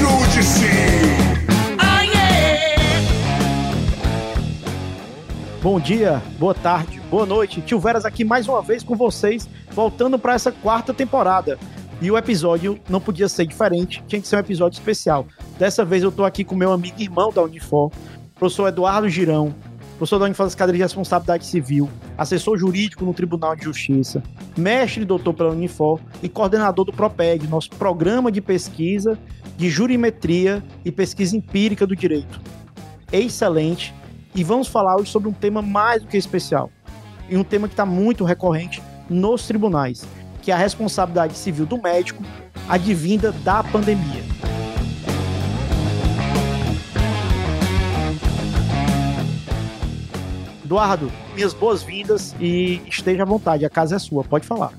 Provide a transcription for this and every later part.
Ajude-se! Bom dia, boa tarde, boa noite. Tio Veras aqui mais uma vez com vocês, voltando para essa quarta temporada. E o episódio não podia ser diferente, tinha que ser um episódio especial. Dessa vez eu tô aqui com meu amigo e irmão da Unifor, professor Eduardo Girão, professor da Unifor das cadeiras de responsabilidade civil, assessor jurídico no Tribunal de Justiça, mestre e doutor pela Unifor e coordenador do PROPED, nosso programa de pesquisa de jurimetria e pesquisa empírica do direito. Excelente e vamos falar hoje sobre um tema mais do que especial. E um tema que está muito recorrente nos tribunais, que é a responsabilidade civil do médico advinda da pandemia. Eduardo, minhas boas-vindas e esteja à vontade, a casa é sua, pode falar.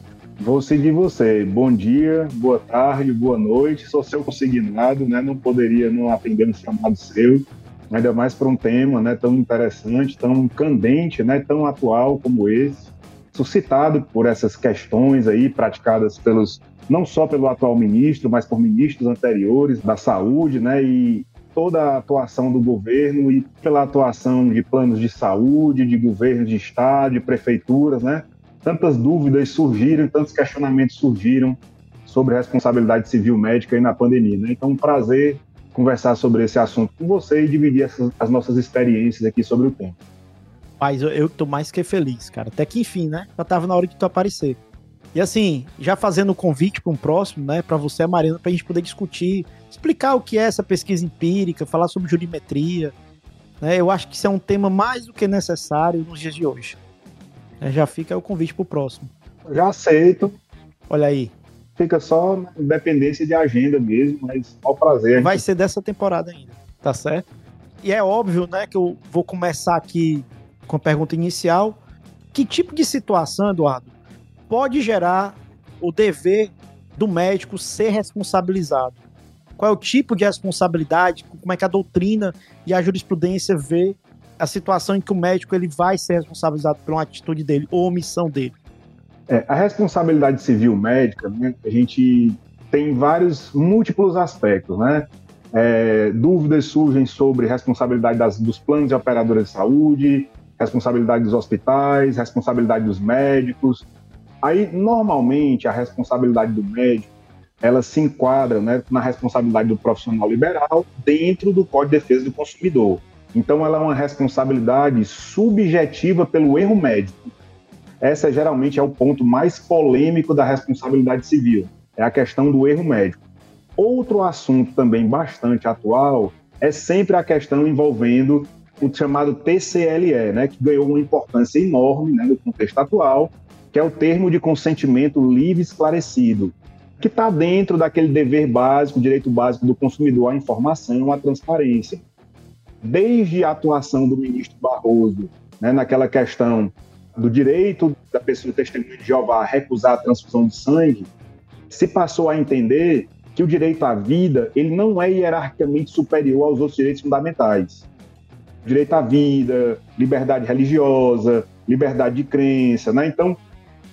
Vou seguir você. Bom dia, boa tarde, boa noite. Sou seu consignado, né? Não poderia não atender um chamado seu ainda mais para um tema né, tão interessante, tão candente, né, tão atual como esse, suscitado por essas questões aí praticadas pelos não só pelo atual ministro, mas por ministros anteriores da saúde, né, e toda a atuação do governo e pela atuação de planos de saúde, de governos de estado, de prefeituras, né, tantas dúvidas surgiram, tantos questionamentos surgiram sobre responsabilidade civil médica aí na pandemia, né? Então, um prazer conversar sobre esse assunto com você e dividir essas, as nossas experiências aqui sobre o tema. Paz, eu, eu tô mais que feliz, cara. Até que enfim, né? Já tava na hora de tu aparecer. E assim, já fazendo o convite para um próximo, né, para você, Marina, para a gente poder discutir, explicar o que é essa pesquisa empírica, falar sobre jurimetria. Né, eu acho que isso é um tema mais do que necessário nos dias de hoje. É, já fica o convite para o próximo. Já aceito. Olha aí, fica só na dependência de agenda mesmo, mas ao prazer. Vai ser dessa temporada ainda, tá certo? E é óbvio, né, que eu vou começar aqui com a pergunta inicial. Que tipo de situação, Eduardo, pode gerar o dever do médico ser responsabilizado? Qual é o tipo de responsabilidade? Como é que a doutrina e a jurisprudência vê a situação em que o médico ele vai ser responsabilizado por uma atitude dele ou omissão dele? É, a responsabilidade civil médica, né, a gente tem vários múltiplos aspectos, né? É, dúvidas surgem sobre responsabilidade das, dos planos de operadora de saúde, responsabilidade dos hospitais, responsabilidade dos médicos. Aí, normalmente, a responsabilidade do médico ela se enquadra né, na responsabilidade do profissional liberal dentro do Código de Defesa do Consumidor. Então, ela é uma responsabilidade subjetiva pelo erro médico. Essa geralmente é o ponto mais polêmico da responsabilidade civil, é a questão do erro médico. Outro assunto também bastante atual é sempre a questão envolvendo o chamado TCLE, né, que ganhou uma importância enorme né, no contexto atual, que é o termo de consentimento livre esclarecido, que está dentro daquele dever básico, direito básico do consumidor à informação, à transparência. Desde a atuação do ministro Barroso né, naquela questão do direito da pessoa testemunha de Jeová a recusar a transfusão de sangue, se passou a entender que o direito à vida ele não é hierarquicamente superior aos outros direitos fundamentais. Direito à vida, liberdade religiosa, liberdade de crença, né? Então,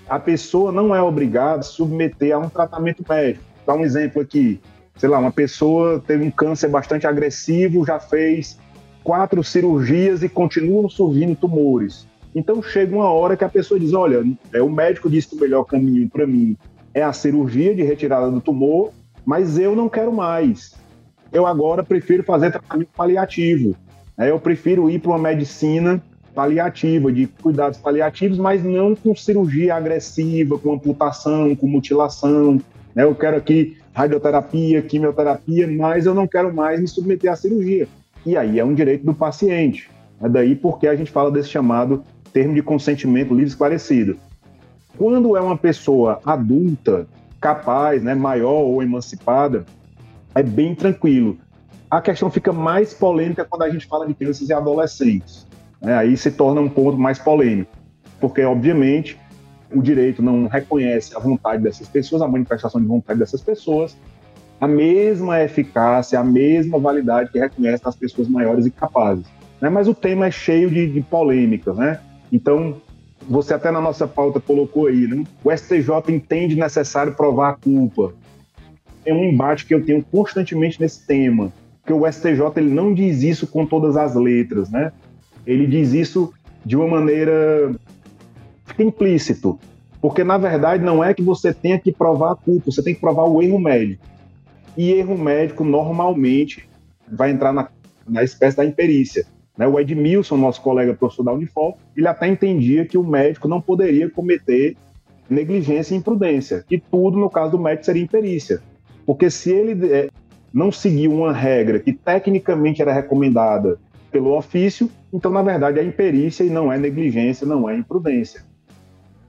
a pessoa não é obrigada a submeter a um tratamento médico. Dá um exemplo aqui. Sei lá, uma pessoa teve um câncer bastante agressivo, já fez quatro cirurgias e continuam surgindo tumores. Então chega uma hora que a pessoa diz: olha, é, o médico disse que o melhor caminho para mim é a cirurgia de retirada do tumor, mas eu não quero mais. Eu agora prefiro fazer tratamento paliativo. Né? Eu prefiro ir para uma medicina paliativa, de cuidados paliativos, mas não com cirurgia agressiva, com amputação, com mutilação. Né? Eu quero aqui radioterapia, quimioterapia, mas eu não quero mais me submeter à cirurgia. E aí é um direito do paciente. É daí porque a gente fala desse chamado termo de consentimento livre esclarecido. Quando é uma pessoa adulta, capaz, né, maior ou emancipada, é bem tranquilo. A questão fica mais polêmica quando a gente fala de crianças e adolescentes. Né? Aí se torna um ponto mais polêmico, porque, obviamente, o direito não reconhece a vontade dessas pessoas, a manifestação de vontade dessas pessoas, a mesma eficácia, a mesma validade que reconhece nas pessoas maiores e capazes. Né? Mas o tema é cheio de, de polêmicas, né? Então, você até na nossa pauta colocou aí, né? O STJ entende necessário provar a culpa. é um embate que eu tenho constantemente nesse tema, que o STJ ele não diz isso com todas as letras, né? Ele diz isso de uma maneira fica implícito, porque na verdade não é que você tenha que provar a culpa, você tem que provar o erro médico. E erro médico normalmente vai entrar na, na espécie da imperícia. Né? O Edmilson, nosso colega professor da Unifol, ele até entendia que o médico não poderia cometer negligência e imprudência, que tudo, no caso do médico, seria imperícia. Porque se ele é, não seguiu uma regra que tecnicamente era recomendada pelo ofício, então, na verdade, é imperícia e não é negligência, não é imprudência.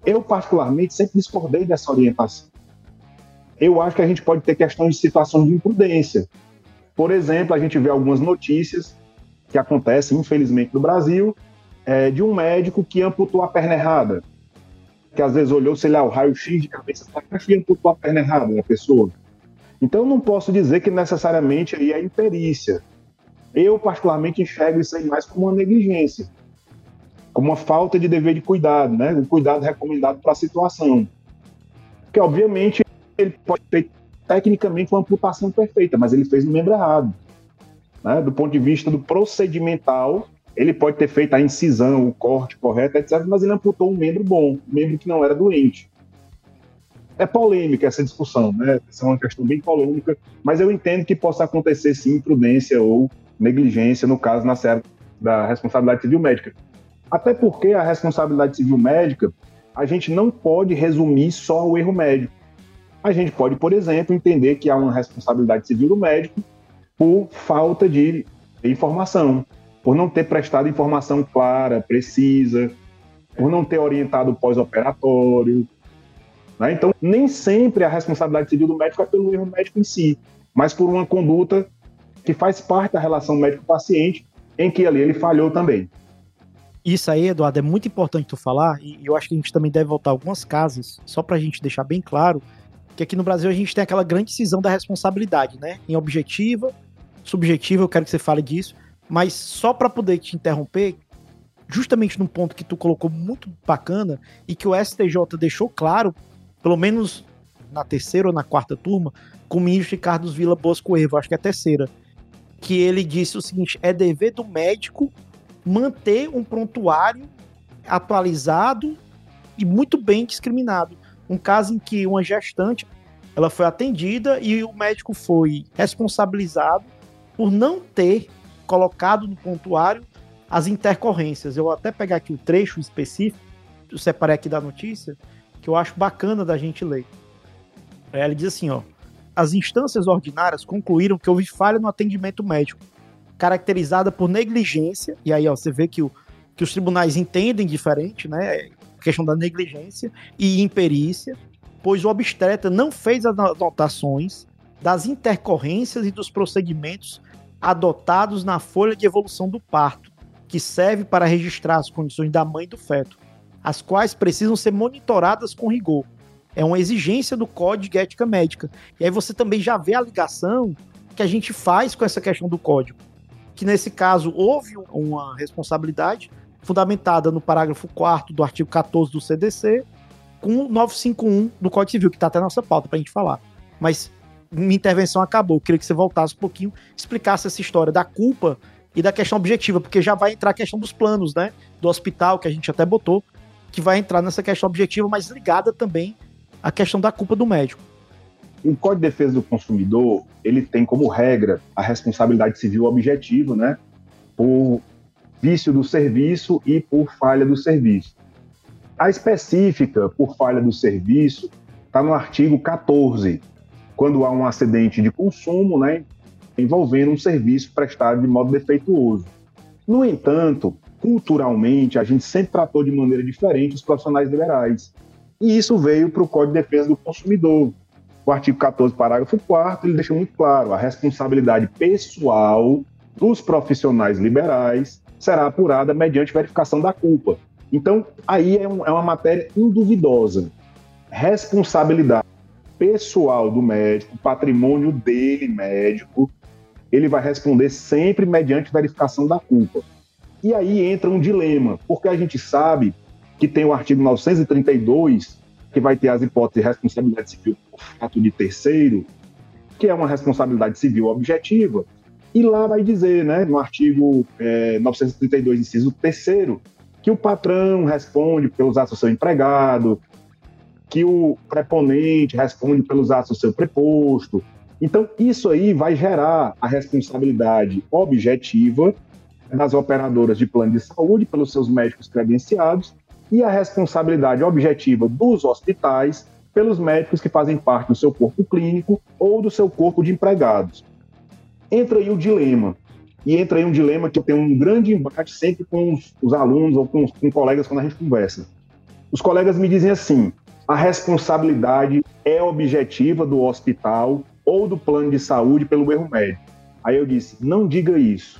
Eu, particularmente, sempre discordei dessa orientação. Eu acho que a gente pode ter questões de situação de imprudência. Por exemplo, a gente vê algumas notícias que acontecem, infelizmente, no Brasil, é, de um médico que amputou a perna errada. Que às vezes olhou, sei lá, o raio-x de cabeça e amputou a perna errada da pessoa. Então, não posso dizer que necessariamente aí é imperícia. Eu, particularmente, enxergo isso aí mais como uma negligência, como uma falta de dever de cuidado, né? Um cuidado recomendado para a situação. Porque, obviamente, ele pode ter tecnicamente uma amputação perfeita, mas ele fez no membro errado. Né? Do ponto de vista do procedimental, ele pode ter feito a incisão, o corte correto, etc., mas ele amputou um membro bom, um membro que não era doente. É polêmica essa discussão, né? Essa é uma questão bem polêmica, mas eu entendo que possa acontecer sim imprudência ou negligência, no caso, na série da responsabilidade civil médica. Até porque a responsabilidade civil médica, a gente não pode resumir só o erro médico. A gente pode, por exemplo, entender que há uma responsabilidade civil do médico por falta de informação, por não ter prestado informação clara, precisa, por não ter orientado o pós-operatório. Né? Então, nem sempre a responsabilidade civil do médico é pelo erro médico em si, mas por uma conduta que faz parte da relação médico-paciente, em que ali ele falhou também. Isso aí, Eduardo, é muito importante tu falar, e eu acho que a gente também deve voltar algumas casas, só para a gente deixar bem claro, que aqui no Brasil a gente tem aquela grande cisão da responsabilidade, né? Em objetiva, subjetiva, eu quero que você fale disso, mas só para poder te interromper, justamente num ponto que tu colocou muito bacana e que o STJ deixou claro, pelo menos na terceira ou na quarta turma, com o ministro Ricardo Vila Bosco Evo, acho que é a terceira, que ele disse o seguinte: é dever do médico manter um prontuário atualizado e muito bem discriminado. Um caso em que uma gestante ela foi atendida e o médico foi responsabilizado por não ter colocado no prontuário as intercorrências. Eu vou até pegar aqui o trecho específico, eu separei aqui da notícia, que eu acho bacana da gente ler. Ele diz assim, ó: as instâncias ordinárias concluíram que houve falha no atendimento médico, caracterizada por negligência, e aí ó, você vê que, o, que os tribunais entendem diferente, né? Questão da negligência e imperícia, pois o obstetra não fez as anotações das intercorrências e dos procedimentos adotados na folha de evolução do parto, que serve para registrar as condições da mãe e do feto, as quais precisam ser monitoradas com rigor, é uma exigência do Código de Ética Médica. E aí você também já vê a ligação que a gente faz com essa questão do código. Que nesse caso houve uma responsabilidade fundamentada no parágrafo 4 do artigo 14 do CDC com 951 do Código Civil, que está até na nossa pauta para a gente falar. Mas minha intervenção acabou. Eu queria que você voltasse um pouquinho, explicasse essa história da culpa e da questão objetiva, porque já vai entrar a questão dos planos, né? Do hospital, que a gente até botou, que vai entrar nessa questão objetiva, mas ligada também a questão da culpa do médico. O Código de Defesa do Consumidor, ele tem como regra a responsabilidade civil objetiva, né, por vício do serviço e por falha do serviço. A específica por falha do serviço está no artigo 14, quando há um acidente de consumo, né, envolvendo um serviço prestado de modo defeituoso. No entanto, culturalmente, a gente sempre tratou de maneira diferente os profissionais liberais. E isso veio para o Código de Defesa do Consumidor. O artigo 14, parágrafo 4 ele deixa muito claro: a responsabilidade pessoal dos profissionais liberais será apurada mediante verificação da culpa. Então, aí é, um, é uma matéria induvidosa. Responsabilidade pessoal do médico, patrimônio dele, médico, ele vai responder sempre mediante verificação da culpa. E aí entra um dilema, porque a gente sabe que tem o artigo 932, que vai ter as hipóteses de responsabilidade civil por fato de terceiro, que é uma responsabilidade civil objetiva, e lá vai dizer, né, no artigo é, 932, inciso 3 que o patrão responde pelos atos do seu empregado, que o preponente responde pelos atos do seu preposto. Então, isso aí vai gerar a responsabilidade objetiva das operadoras de plano de saúde pelos seus médicos credenciados e a responsabilidade objetiva dos hospitais pelos médicos que fazem parte do seu corpo clínico ou do seu corpo de empregados. Entra aí o dilema. E entra aí um dilema que eu tenho um grande embate sempre com os, os alunos ou com, com colegas quando a gente conversa. Os colegas me dizem assim: a responsabilidade é objetiva do hospital ou do plano de saúde pelo erro médico. Aí eu disse: não diga isso.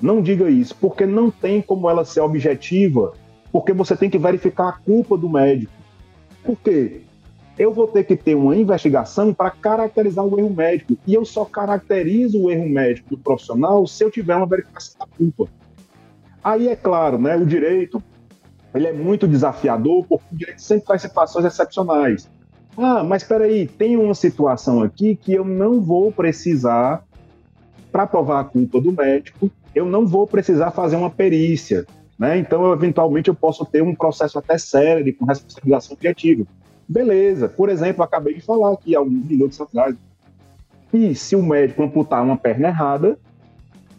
Não diga isso, porque não tem como ela ser objetiva, porque você tem que verificar a culpa do médico. Por quê? Eu vou ter que ter uma investigação para caracterizar o erro médico. E eu só caracterizo o erro médico do profissional se eu tiver uma verificação da culpa. Aí é claro, né, o direito ele é muito desafiador, porque o direito sempre faz situações excepcionais. Ah, mas espera aí, tem uma situação aqui que eu não vou precisar, para provar a culpa do médico, eu não vou precisar fazer uma perícia. Né? Então, eu, eventualmente, eu posso ter um processo até sério, com responsabilização objetiva. Beleza. Por exemplo, acabei de falar aqui alguns minutos atrás. E se o médico amputar uma perna errada,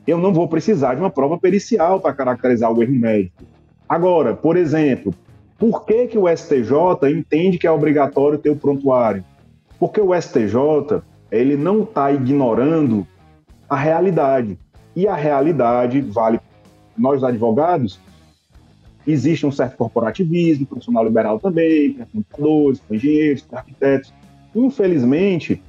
eu não vou precisar de uma prova pericial para caracterizar o erro médico. Agora, por exemplo, por que, que o STJ entende que é obrigatório ter o prontuário? Porque o STJ ele não está ignorando a realidade. E a realidade vale nós advogados existe um certo corporativismo, profissional liberal também, para contadores, para engenheiros, para arquitetos. Infelizmente,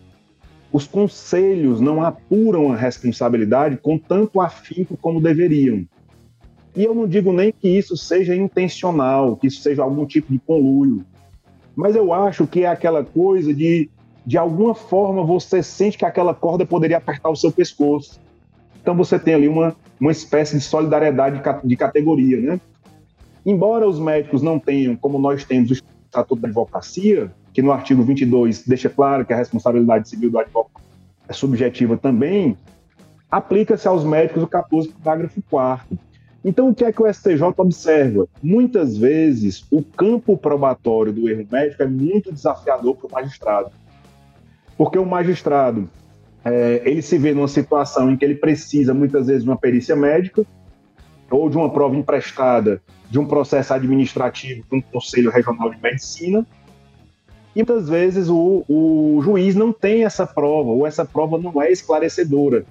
os conselhos não apuram a responsabilidade com tanto afinco como deveriam. E eu não digo nem que isso seja intencional, que isso seja algum tipo de conluio, mas eu acho que é aquela coisa de, de alguma forma, você sente que aquela corda poderia apertar o seu pescoço. Então você tem ali uma, uma espécie de solidariedade de, de categoria, né? Embora os médicos não tenham, como nós temos, o Estatuto da Advocacia, que no artigo 22 deixa claro que a responsabilidade civil do advogado é subjetiva também, aplica-se aos médicos o 14, parágrafo 4 então, o que é que o STJ observa? Muitas vezes, o campo probatório do erro médico é muito desafiador para o magistrado. Porque o magistrado, é, ele se vê numa situação em que ele precisa, muitas vezes, de uma perícia médica ou de uma prova emprestada de um processo administrativo para um Conselho Regional de Medicina. E muitas vezes o, o juiz não tem essa prova, ou essa prova não é esclarecedora.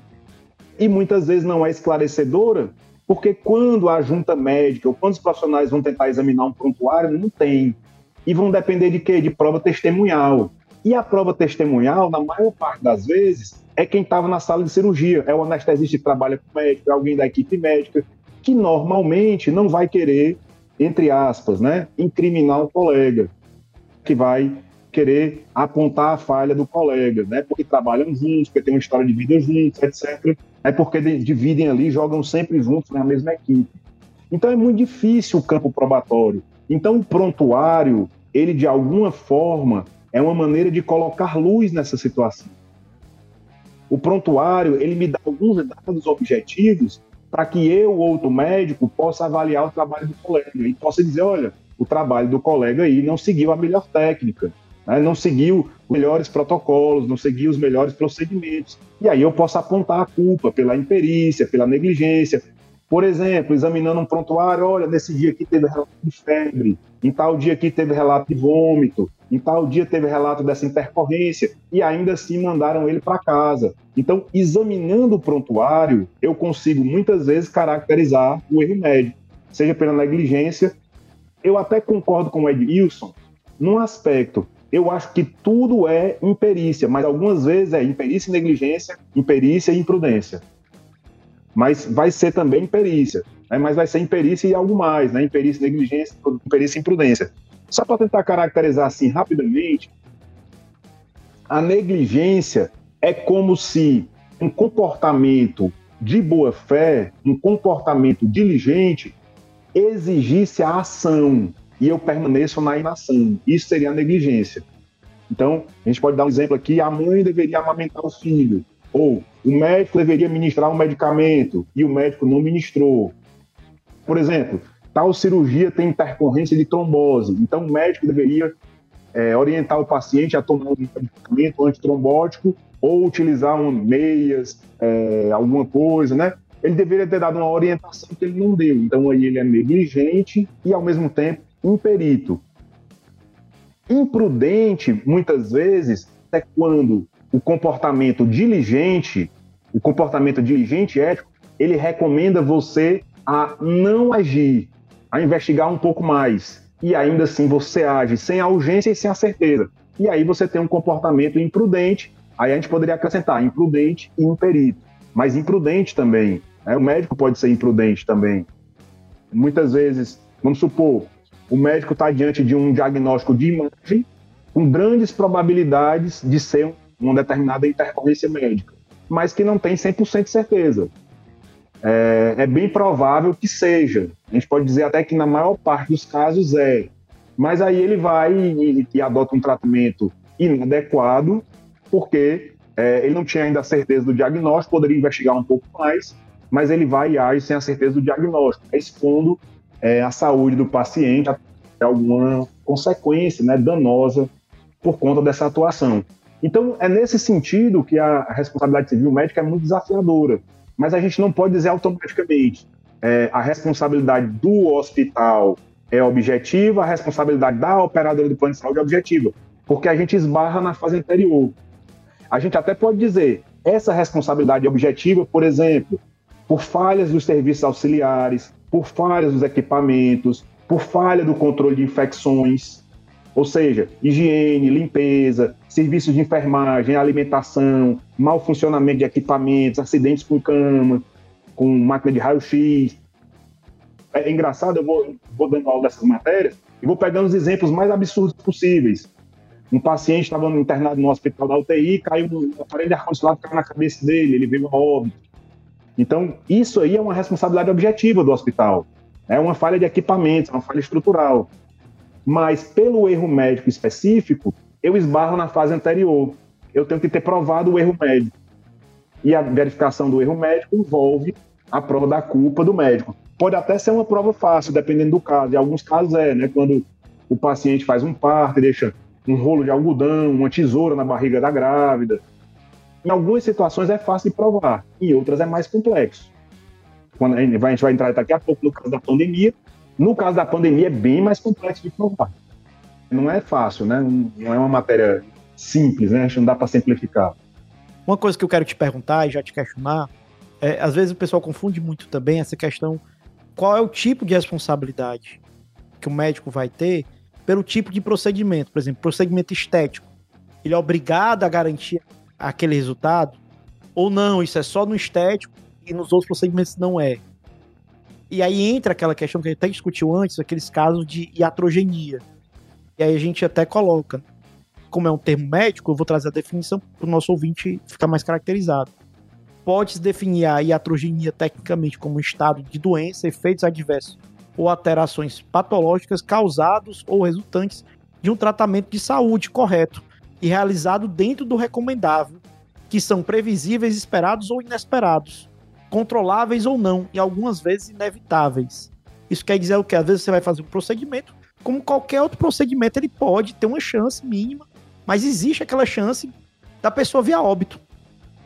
E muitas vezes não é esclarecedora porque quando a junta médica ou quando os profissionais vão tentar examinar um prontuário, não tem. E vão depender de quê? De prova testemunhal. E a prova testemunhal, na maior parte das vezes, é quem estava na sala de cirurgia. É o anestesista que trabalha com o médico, é alguém da equipe médica, que normalmente não vai querer, entre aspas, né, incriminar o colega, que vai querer apontar a falha do colega, né, porque trabalham juntos, porque tem uma história de vida juntos, etc. É porque dividem ali, jogam sempre juntos na mesma equipe. Então é muito difícil o campo probatório. Então o prontuário, ele de alguma forma é uma maneira de colocar luz nessa situação. O prontuário, ele me dá alguns dados objetivos para que eu, outro médico, possa avaliar o trabalho do colega e possa dizer, olha, o trabalho do colega aí não seguiu a melhor técnica, né? não seguiu os melhores protocolos, não seguiu os melhores procedimentos. E aí eu posso apontar a culpa pela imperícia, pela negligência. Por exemplo, examinando um prontuário, olha, nesse dia aqui teve relato de febre, em tal dia aqui teve relato de vômito, em tal dia teve relato dessa intercorrência, e ainda assim mandaram ele para casa. Então, examinando o prontuário, eu consigo muitas vezes caracterizar o erro médico, seja pela negligência. Eu até concordo com o Ed Wilson num aspecto. Eu acho que tudo é imperícia, mas algumas vezes é imperícia e negligência, imperícia e imprudência. Mas vai ser também imperícia, né? mas vai ser imperícia e algo mais, né? imperícia negligência, imperícia e imprudência. Só para tentar caracterizar assim rapidamente, a negligência é como se um comportamento de boa fé, um comportamento diligente, exigisse a ação e eu permaneço na inação. Isso seria a negligência. Então, a gente pode dar um exemplo aqui: a mãe deveria amamentar o filho, ou o médico deveria ministrar um medicamento e o médico não ministrou. Por exemplo, tal cirurgia tem intercorrência de trombose, então o médico deveria é, orientar o paciente a tomar um medicamento antitrombótico ou utilizar um, meias, é, alguma coisa, né? Ele deveria ter dado uma orientação que ele não deu. Então aí ele é negligente e ao mesmo tempo imperito. Imprudente, muitas vezes, é quando o comportamento diligente, o comportamento diligente ético, ele recomenda você a não agir, a investigar um pouco mais. E ainda assim você age sem a urgência e sem a certeza. E aí você tem um comportamento imprudente, aí a gente poderia acrescentar imprudente e imperito. Mas imprudente também. Né? O médico pode ser imprudente também. Muitas vezes, vamos supor, o médico está diante de um diagnóstico de imagem com grandes probabilidades de ser uma determinada intercorrência médica, mas que não tem 100% de certeza. É, é, bem provável que seja. A gente pode dizer até que na maior parte dos casos é. Mas aí ele vai e, e adota um tratamento inadequado, porque é, ele não tinha ainda a certeza do diagnóstico, poderia investigar um pouco mais, mas ele vai e age sem a certeza do diagnóstico, expondo é, a saúde do paciente a alguma consequência né, danosa por conta dessa atuação. Então, é nesse sentido que a responsabilidade civil médica é muito desafiadora, mas a gente não pode dizer automaticamente é, a responsabilidade do hospital é objetiva, a responsabilidade da operadora do plano de saúde é objetiva, porque a gente esbarra na fase anterior. A gente até pode dizer essa responsabilidade é objetiva, por exemplo, por falhas dos serviços auxiliares, por falhas dos equipamentos, por falha do controle de infecções, ou seja, higiene, limpeza, serviços de enfermagem, alimentação, mau funcionamento de equipamentos, acidentes com cama, com máquina de raio-x. É engraçado, eu vou, vou dando aula dessas matérias e vou pegando os exemplos mais absurdos possíveis. Um paciente estava internado no hospital da UTI, caiu no aparelho de ar-condicionado, caiu na cabeça dele, ele veio a óbito. Então, isso aí é uma responsabilidade objetiva do hospital. É uma falha de equipamentos, é uma falha estrutural mas pelo erro médico específico, eu esbarro na fase anterior. Eu tenho que ter provado o erro médico. E a verificação do erro médico envolve a prova da culpa do médico. Pode até ser uma prova fácil, dependendo do caso. Em alguns casos é, né? Quando o paciente faz um parto e deixa um rolo de algodão, uma tesoura na barriga da grávida. Em algumas situações é fácil de provar, em outras é mais complexo. Quando a gente vai entrar daqui a pouco no caso da pandemia, no caso da pandemia, é bem mais complexo de provar. Não é fácil, né? Não é uma matéria simples, né? Não dá para simplificar. Uma coisa que eu quero te perguntar e já te questionar, é, às vezes o pessoal confunde muito também essa questão, qual é o tipo de responsabilidade que o médico vai ter pelo tipo de procedimento, por exemplo, procedimento estético. Ele é obrigado a garantir aquele resultado? Ou não, isso é só no estético e nos outros procedimentos não é? E aí entra aquela questão que a gente até discutiu antes, aqueles casos de iatrogenia. E aí a gente até coloca, como é um termo médico, eu vou trazer a definição para o nosso ouvinte ficar mais caracterizado. Pode-se definir a iatrogenia tecnicamente como um estado de doença, efeitos adversos ou alterações patológicas causados ou resultantes de um tratamento de saúde correto e realizado dentro do recomendável, que são previsíveis, esperados ou inesperados, controláveis ou não, e algumas vezes inevitáveis. Isso quer dizer o que? Às vezes você vai fazer um procedimento, como qualquer outro procedimento, ele pode ter uma chance mínima, mas existe aquela chance da pessoa vir a óbito.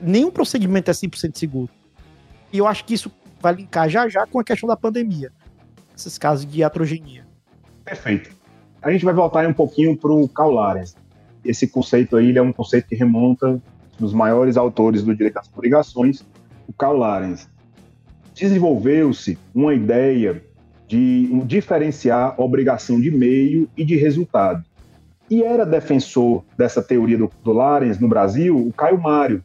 Nenhum procedimento é 100% seguro. E eu acho que isso vai linkar já já com a questão da pandemia, esses casos de iatrogenia. Perfeito. A gente vai voltar um pouquinho para o Caulares. Esse conceito aí é um conceito que remonta dos maiores autores do direito das obrigações, o Karl Larens, desenvolveu-se uma ideia de diferenciar obrigação de meio e de resultado. E era defensor dessa teoria do, do Larens no Brasil o Caio Mário,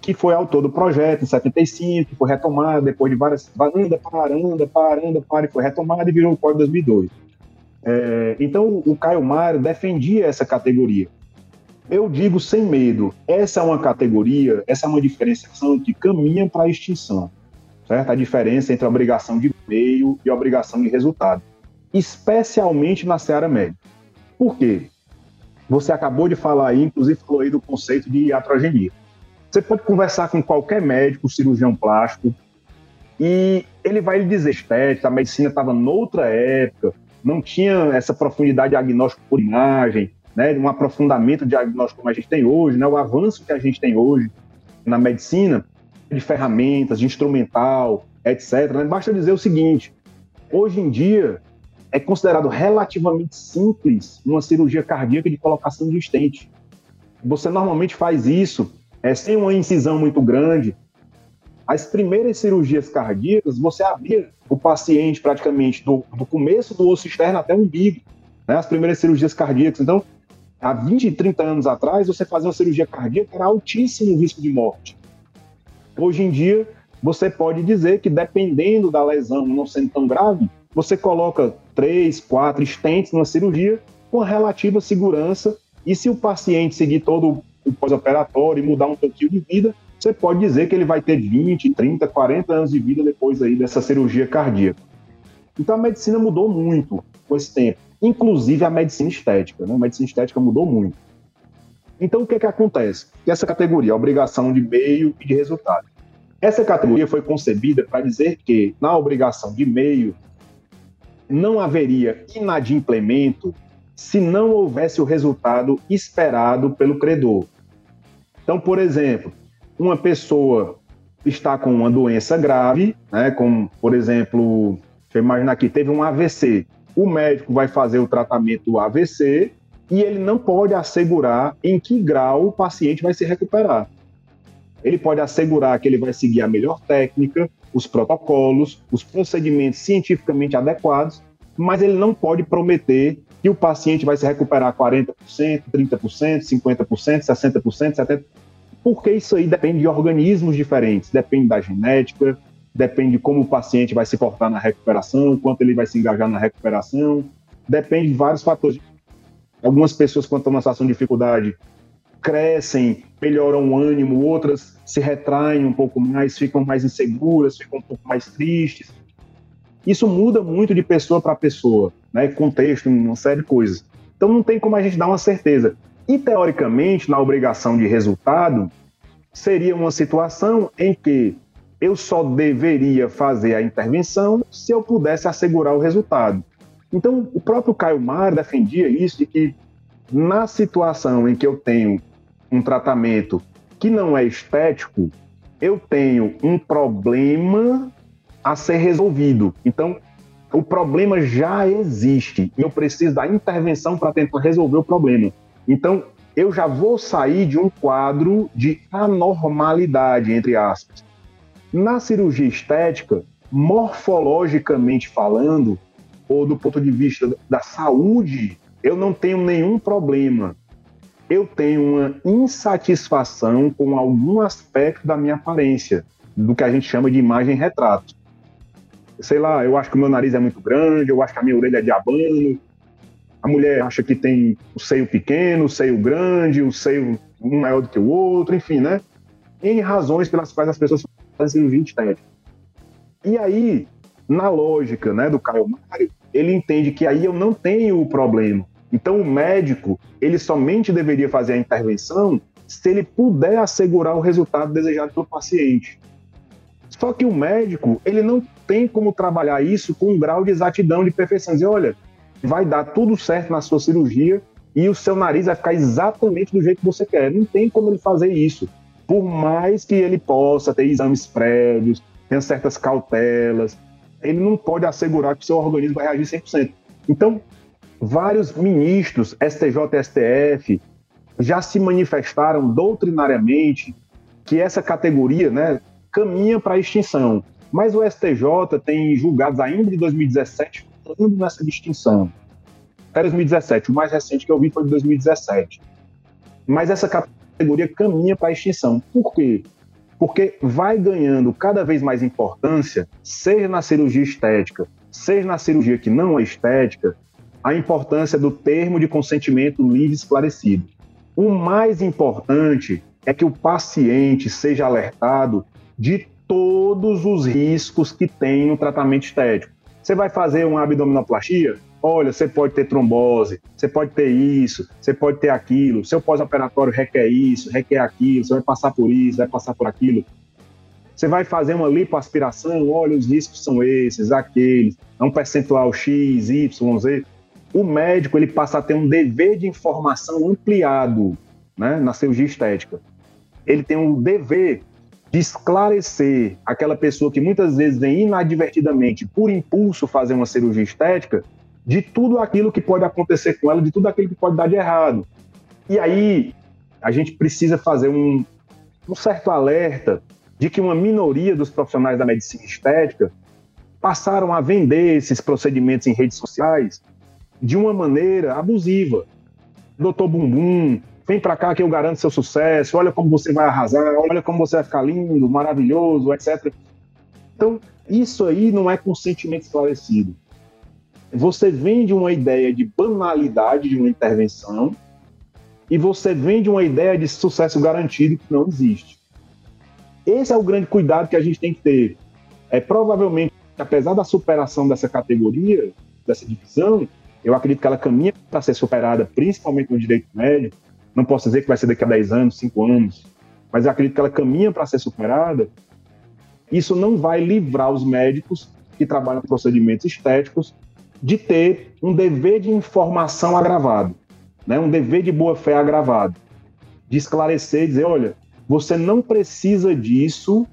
que foi autor do projeto em 75, que foi retomado depois de várias. Anda, para, anda, para, anda, para, e foi retomado e virou o Código 2002. É, então, o Caio Mário defendia essa categoria. Eu digo sem medo, essa é uma categoria, essa é uma diferenciação que caminha para a extinção, certo? A diferença entre a obrigação de meio e a obrigação de resultado, especialmente na seara médica. Por quê? você acabou de falar aí, inclusive falou aí do conceito de iatrogenia. Você pode conversar com qualquer médico, cirurgião plástico, e ele vai lhe dizer, estética, a medicina estava noutra época, não tinha essa profundidade de diagnóstico por imagem, né, um aprofundamento diagnóstico como a gente tem hoje, né, o avanço que a gente tem hoje na medicina, de ferramentas, de instrumental, etc. Né, basta dizer o seguinte: hoje em dia é considerado relativamente simples uma cirurgia cardíaca de colocação de estente. Você normalmente faz isso é, sem uma incisão muito grande. As primeiras cirurgias cardíacas, você abria o paciente praticamente do, do começo do osso externo até o umbigo. Né? As primeiras cirurgias cardíacas. Então, há 20, 30 anos atrás, você fazia uma cirurgia cardíaca era altíssimo risco de morte. Hoje em dia, você pode dizer que dependendo da lesão não sendo tão grave, você coloca três, quatro estentes numa cirurgia com relativa segurança e se o paciente seguir todo o pós-operatório e mudar um pouquinho de vida, você pode dizer que ele vai ter 20, 30, 40 anos de vida depois aí dessa cirurgia cardíaca. Então a medicina mudou muito com esse tempo, inclusive a medicina estética, né? A medicina estética mudou muito. Então o que é que acontece? Que essa categoria, obrigação de meio e de resultado. Essa categoria foi concebida para dizer que na obrigação de meio não haveria inadimplemento se não houvesse o resultado esperado pelo credor. Então, por exemplo, uma pessoa está com uma doença grave, né, como, por exemplo, deixa eu imaginar aqui, teve um AVC. O médico vai fazer o tratamento do AVC e ele não pode assegurar em que grau o paciente vai se recuperar. Ele pode assegurar que ele vai seguir a melhor técnica, os protocolos, os procedimentos cientificamente adequados, mas ele não pode prometer que o paciente vai se recuperar 40%, 30%, 50%, 60%, 70%, porque isso aí depende de organismos diferentes, depende da genética, depende de como o paciente vai se portar na recuperação, quanto ele vai se engajar na recuperação, depende de vários fatores. Algumas pessoas, quando estão numa situação de dificuldade, crescem, melhoram o ânimo, outras se retraem um pouco mais, ficam mais inseguras, ficam um pouco mais tristes. Isso muda muito de pessoa para pessoa, né? contexto, uma série de coisas. Então não tem como a gente dar uma certeza. E teoricamente, na obrigação de resultado, seria uma situação em que eu só deveria fazer a intervenção se eu pudesse assegurar o resultado. Então, o próprio Caio Mar defendia isso, de que na situação em que eu tenho um tratamento que não é estético, eu tenho um problema a ser resolvido. Então, o problema já existe e eu preciso da intervenção para tentar resolver o problema. Então, eu já vou sair de um quadro de anormalidade, entre aspas. Na cirurgia estética, morfologicamente falando, ou do ponto de vista da saúde, eu não tenho nenhum problema. Eu tenho uma insatisfação com algum aspecto da minha aparência, do que a gente chama de imagem retrato sei lá, eu acho que o meu nariz é muito grande, eu acho que a minha orelha é de abano, a mulher acha que tem o seio pequeno, o seio grande, o seio um maior do que o outro, enfim, né? Em razões pelas quais as pessoas fazem cirurgia estética. E aí, na lógica né, do Caio Mário, ele entende que aí eu não tenho o problema. Então, o médico, ele somente deveria fazer a intervenção se ele puder assegurar o resultado desejado pelo paciente. Só que o médico, ele não tem como trabalhar isso com um grau de exatidão, de perfeição. Dizer, olha, vai dar tudo certo na sua cirurgia e o seu nariz vai ficar exatamente do jeito que você quer. Não tem como ele fazer isso. Por mais que ele possa ter exames prévios, tenha certas cautelas, ele não pode assegurar que o seu organismo vai reagir 100%. Então, vários ministros, STJ STF, já se manifestaram doutrinariamente que essa categoria né, caminha para a extinção. Mas o STJ tem julgados ainda de 2017 falando nessa distinção. Até 2017, o mais recente que eu vi foi de 2017. Mas essa categoria caminha para a extinção. Por quê? Porque vai ganhando cada vez mais importância, seja na cirurgia estética, seja na cirurgia que não é estética, a importância do termo de consentimento livre esclarecido. O mais importante é que o paciente seja alertado de todos os riscos que tem no tratamento estético. Você vai fazer uma abdominoplastia? Olha, você pode ter trombose, você pode ter isso, você pode ter aquilo, seu pós-operatório requer isso, requer aquilo, você vai passar por isso, vai passar por aquilo. Você vai fazer uma lipoaspiração, olha, os riscos são esses, aqueles, é um percentual X, Y, Z. O médico ele passa a ter um dever de informação ampliado né, na cirurgia estética. Ele tem um dever de esclarecer aquela pessoa que muitas vezes vem inadvertidamente, por impulso, fazer uma cirurgia estética, de tudo aquilo que pode acontecer com ela, de tudo aquilo que pode dar de errado. E aí, a gente precisa fazer um, um certo alerta de que uma minoria dos profissionais da medicina estética passaram a vender esses procedimentos em redes sociais de uma maneira abusiva. Doutor Bumbum, vem para cá que eu garanto seu sucesso, olha como você vai arrasar, olha como você vai ficar lindo, maravilhoso, etc. Então, isso aí não é consentimento esclarecido. Você vende uma ideia de banalidade de uma intervenção e você vende uma ideia de sucesso garantido que não existe. Esse é o grande cuidado que a gente tem que ter. É provavelmente, apesar da superação dessa categoria, dessa divisão, eu acredito que ela caminha para ser superada, principalmente no direito médico. Não posso dizer que vai ser daqui a 10 anos, 5 anos, mas eu acredito que ela caminha para ser superada. Isso não vai livrar os médicos que trabalham procedimentos estéticos de ter um dever de informação agravado, né? um dever de boa-fé agravado, de esclarecer dizer: olha, você não precisa disso,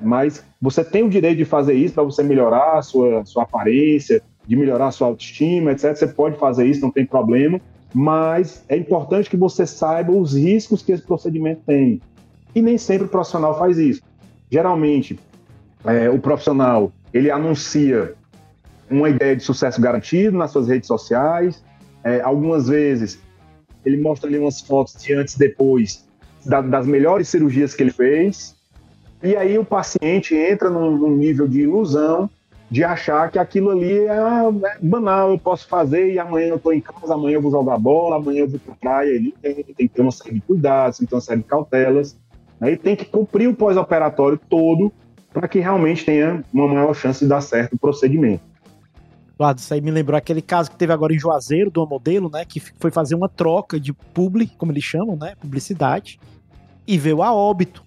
mas você tem o direito de fazer isso para você melhorar a sua, sua aparência, de melhorar a sua autoestima, etc. Você pode fazer isso, não tem problema, mas é importante que você saiba os riscos que esse procedimento tem. E nem sempre o profissional faz isso. Geralmente, é, o profissional ele anuncia uma ideia de sucesso garantido nas suas redes sociais. É, algumas vezes ele mostra ali umas fotos de antes e depois da, das melhores cirurgias que ele fez. E aí o paciente entra num, num nível de ilusão de achar que aquilo ali é, é, banal, eu posso fazer e amanhã eu estou em casa, amanhã eu vou jogar bola, amanhã eu vou para praia. Ele tem, tem, que ter uma série de cuidados, tem que ter uma série de cautelas. Aí tem que cumprir o pós-operatório todo para que realmente tenha uma maior chance de dar certo o procedimento. Eduardo, isso aí me lembrou aquele caso que teve agora em Juazeiro, do modelo, né? Que foi fazer uma troca de publi, como eles chamam, né? Publicidade e veio a óbito.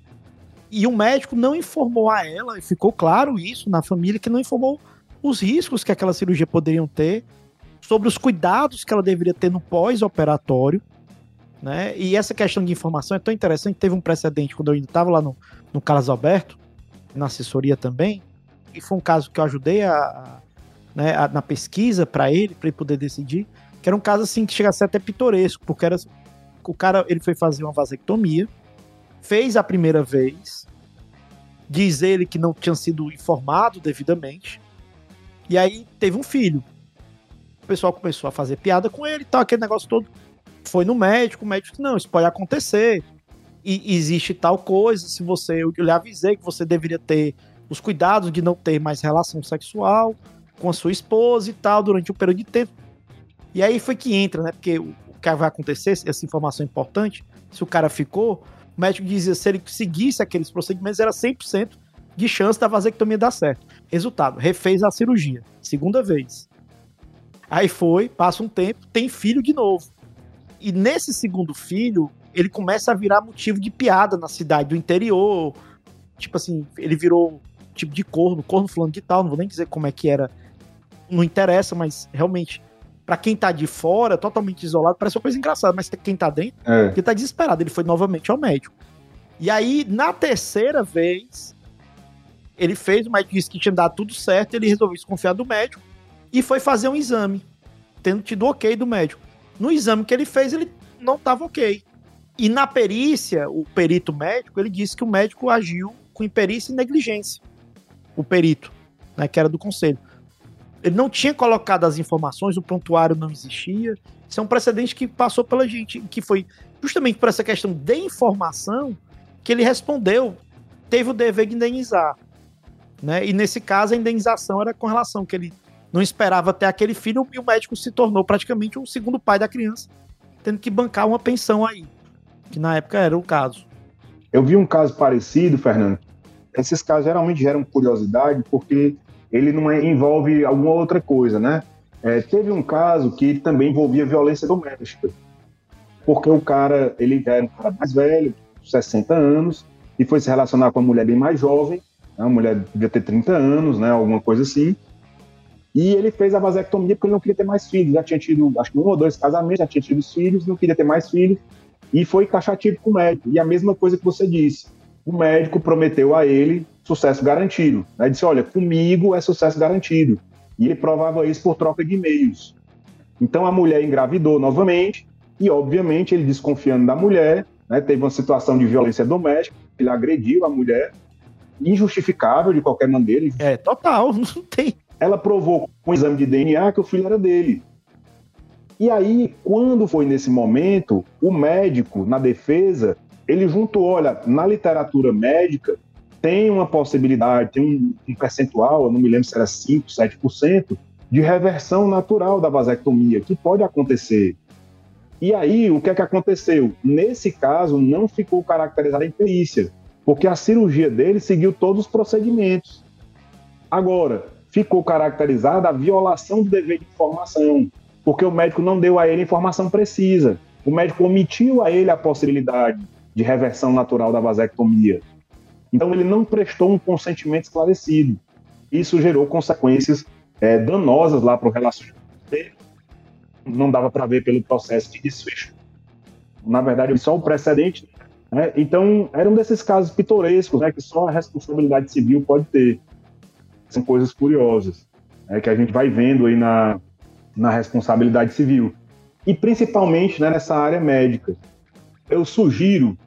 E o médico não informou a ela, e ficou claro isso na família, que não informou os riscos que aquela cirurgia poderiam ter, sobre os cuidados que ela deveria ter no pós-operatório. Né? E essa questão de informação é tão interessante. Teve um precedente quando eu ainda estava lá no, no Carlos Alberto, na assessoria também, e foi um caso que eu ajudei a, a, né, na pesquisa para ele, para ele poder decidir, que era um caso assim que chega a ser até pitoresco, porque era, o cara ele foi fazer uma vasectomia, fez a primeira vez, diz ele que não tinha sido informado devidamente, e aí teve um filho. O pessoal começou a fazer piada com ele tal, aquele negócio todo. Foi no médico, o médico disse, não, isso pode acontecer. E existe tal coisa, se você. Eu lhe avisei que você deveria ter os cuidados de não ter mais relação sexual com a sua esposa e tal durante um período de tempo. E aí foi que entra, né? Porque o que vai acontecer, essa informação é importante, se o cara ficou, o médico dizia se ele seguisse aqueles procedimentos, era 100% de chance da vasectomia dar certo. Resultado, refez a cirurgia, segunda vez. Aí foi, passa um tempo, tem filho de novo. E nesse segundo filho, ele começa a virar motivo de piada na cidade do interior. Tipo assim, ele virou tipo de corno, corno fulano de tal, não vou nem dizer como é que era. Não interessa, mas realmente para quem tá de fora, totalmente isolado, parece uma coisa engraçada, mas quem tá dentro, é. ele tá desesperado. Ele foi novamente ao médico. E aí, na terceira vez, ele fez, o médico disse que tinha dado tudo certo, ele resolveu desconfiar do médico e foi fazer um exame, tendo tido ok do médico. No exame que ele fez, ele não estava ok. E na perícia, o perito médico, ele disse que o médico agiu com imperícia e negligência. O perito, né, que era do conselho. Ele não tinha colocado as informações, o prontuário não existia. Isso é um precedente que passou pela gente, que foi justamente por essa questão de informação que ele respondeu, teve o dever de indenizar. Né? E nesse caso, a indenização era com relação que ele não esperava ter aquele filho e o médico se tornou praticamente um segundo pai da criança, tendo que bancar uma pensão aí, que na época era o caso. Eu vi um caso parecido, Fernando. Esses casos geralmente geram curiosidade porque ele não é, envolve alguma outra coisa, né? É, teve um caso que também envolvia violência doméstica, porque o cara, ele era um cara mais velho, 60 anos, e foi se relacionar com uma mulher bem mais jovem, né, uma mulher devia ter 30 anos, né, alguma coisa assim, e ele fez a vasectomia porque ele não queria ter mais filhos, já tinha tido, acho que um ou dois casamentos, já tinha tido filhos, não queria ter mais filhos, e foi taxativo com o médico. E a mesma coisa que você disse, o médico prometeu a ele sucesso garantido. Né? Disse, olha, comigo é sucesso garantido. E ele provava isso por troca de e-mails. Então a mulher engravidou novamente e, obviamente, ele desconfiando da mulher, né, teve uma situação de violência doméstica, ele agrediu a mulher, injustificável de qualquer maneira. É, total, não tem. Ela provou com o exame de DNA que o filho era dele. E aí, quando foi nesse momento, o médico, na defesa, ele juntou, olha, na literatura médica, tem uma possibilidade, tem um, um percentual, eu não me lembro se era 5%, 7%, de reversão natural da vasectomia, que pode acontecer. E aí, o que é que aconteceu? Nesse caso, não ficou caracterizada a imperícia, porque a cirurgia dele seguiu todos os procedimentos. Agora, ficou caracterizada a violação do dever de informação, porque o médico não deu a ele informação precisa. O médico omitiu a ele a possibilidade de reversão natural da vasectomia. Então, ele não prestou um consentimento esclarecido. Isso gerou consequências é, danosas lá para o relacionamento. Não dava para ver pelo processo de desfecho. Na verdade, só o precedente. Né? Então, era um desses casos pitorescos né, que só a responsabilidade civil pode ter. São coisas curiosas né, que a gente vai vendo aí na, na responsabilidade civil. E principalmente né, nessa área médica. Eu sugiro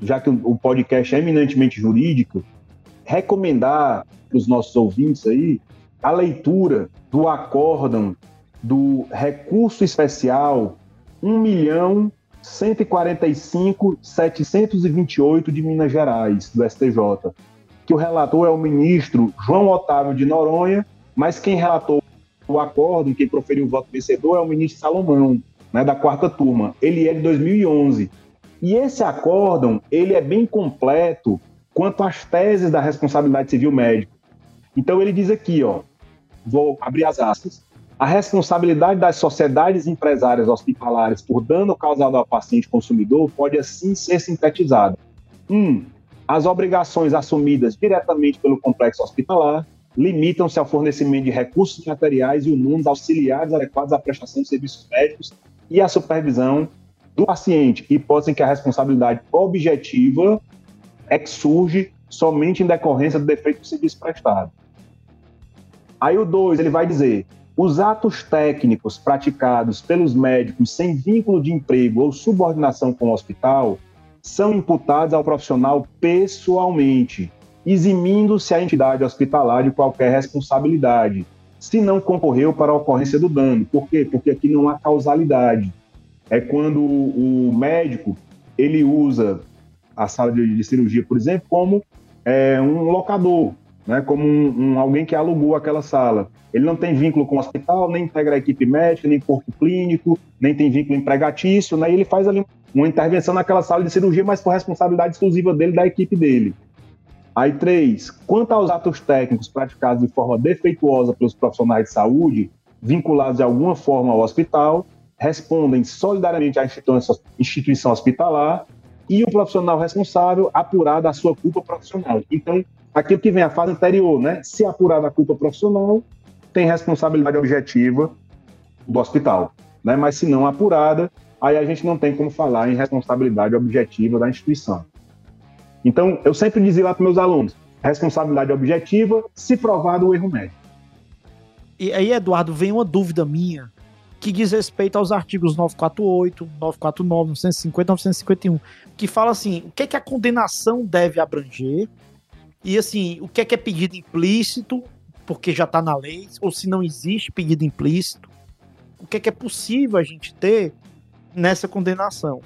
já que o podcast é eminentemente jurídico, recomendar para os nossos ouvintes aí a leitura do acórdão do recurso especial 1 milhão 145 728 de Minas Gerais, do STJ, que o relator é o ministro João Otávio de Noronha, mas quem relatou o acórdão, quem proferiu o voto vencedor é o ministro Salomão, né, da quarta turma. Ele é de 2011. E esse acórdão, ele é bem completo quanto às teses da responsabilidade civil médica. Então ele diz aqui, ó, vou abrir as aspas. A responsabilidade das sociedades empresárias hospitalares por dano causado ao paciente consumidor pode assim ser sintetizada. 1. Um, as obrigações assumidas diretamente pelo complexo hospitalar limitam-se ao fornecimento de recursos materiais e humanos auxiliares adequados à prestação de serviços médicos e à supervisão do paciente, hipótese em que a responsabilidade objetiva é que surge somente em decorrência do defeito do serviço prestado. Aí o 2, ele vai dizer: os atos técnicos praticados pelos médicos sem vínculo de emprego ou subordinação com o hospital são imputados ao profissional pessoalmente, eximindo-se a entidade hospitalar de qualquer responsabilidade, se não concorreu para a ocorrência do dano. Por quê? Porque aqui não há causalidade é quando o médico ele usa a sala de, de cirurgia, por exemplo, como é, um locador, né, como um, um, alguém que alugou aquela sala. Ele não tem vínculo com o hospital, nem integra a equipe médica, nem corpo clínico, nem tem vínculo empregatício, né, e ele faz ali uma intervenção naquela sala de cirurgia, mas por responsabilidade exclusiva dele, da equipe dele. Aí, três, quanto aos atos técnicos praticados de forma defeituosa pelos profissionais de saúde, vinculados de alguma forma ao hospital, respondem solidariamente à instituição hospitalar e o profissional responsável apurar da sua culpa profissional. Então, aquilo que vem a fase anterior, né? Se apurar da culpa profissional, tem responsabilidade objetiva do hospital, né? Mas se não apurada, aí a gente não tem como falar em responsabilidade objetiva da instituição. Então, eu sempre dizia lá para meus alunos, responsabilidade objetiva se provado o erro médico. E aí, Eduardo, vem uma dúvida minha que diz respeito aos artigos 948, 949, 950 951, que fala assim, o que é que a condenação deve abranger e assim, o que é que é pedido implícito, porque já está na lei, ou se não existe pedido implícito, o que é que é possível a gente ter nessa condenação.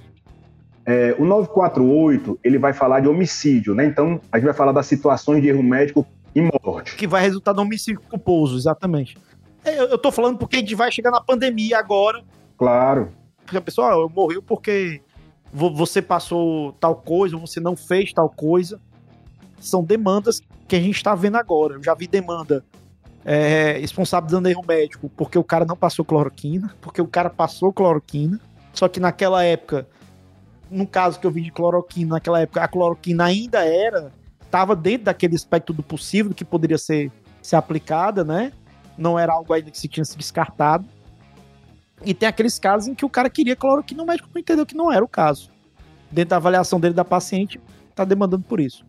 É, o 948, ele vai falar de homicídio, né? Então, a gente vai falar das situações de erro médico e morte. Que vai resultar no homicídio culposo, exatamente. É, eu, eu tô falando porque a gente vai chegar na pandemia agora. Claro. Porque a pessoa ah, morreu porque você passou tal coisa, você não fez tal coisa. São demandas que a gente está vendo agora. Eu já vi demanda é, responsabilizando erro médico porque o cara não passou cloroquina, porque o cara passou cloroquina, só que naquela época, no caso que eu vi de cloroquina, naquela época a cloroquina ainda era, estava dentro daquele espectro do possível que poderia ser, ser aplicada, né? Não era algo ainda que se tinha se descartado. E tem aqueles casos em que o cara queria cloroquina, o médico não entendeu que não era o caso. Dentro da avaliação dele da paciente, está demandando por isso.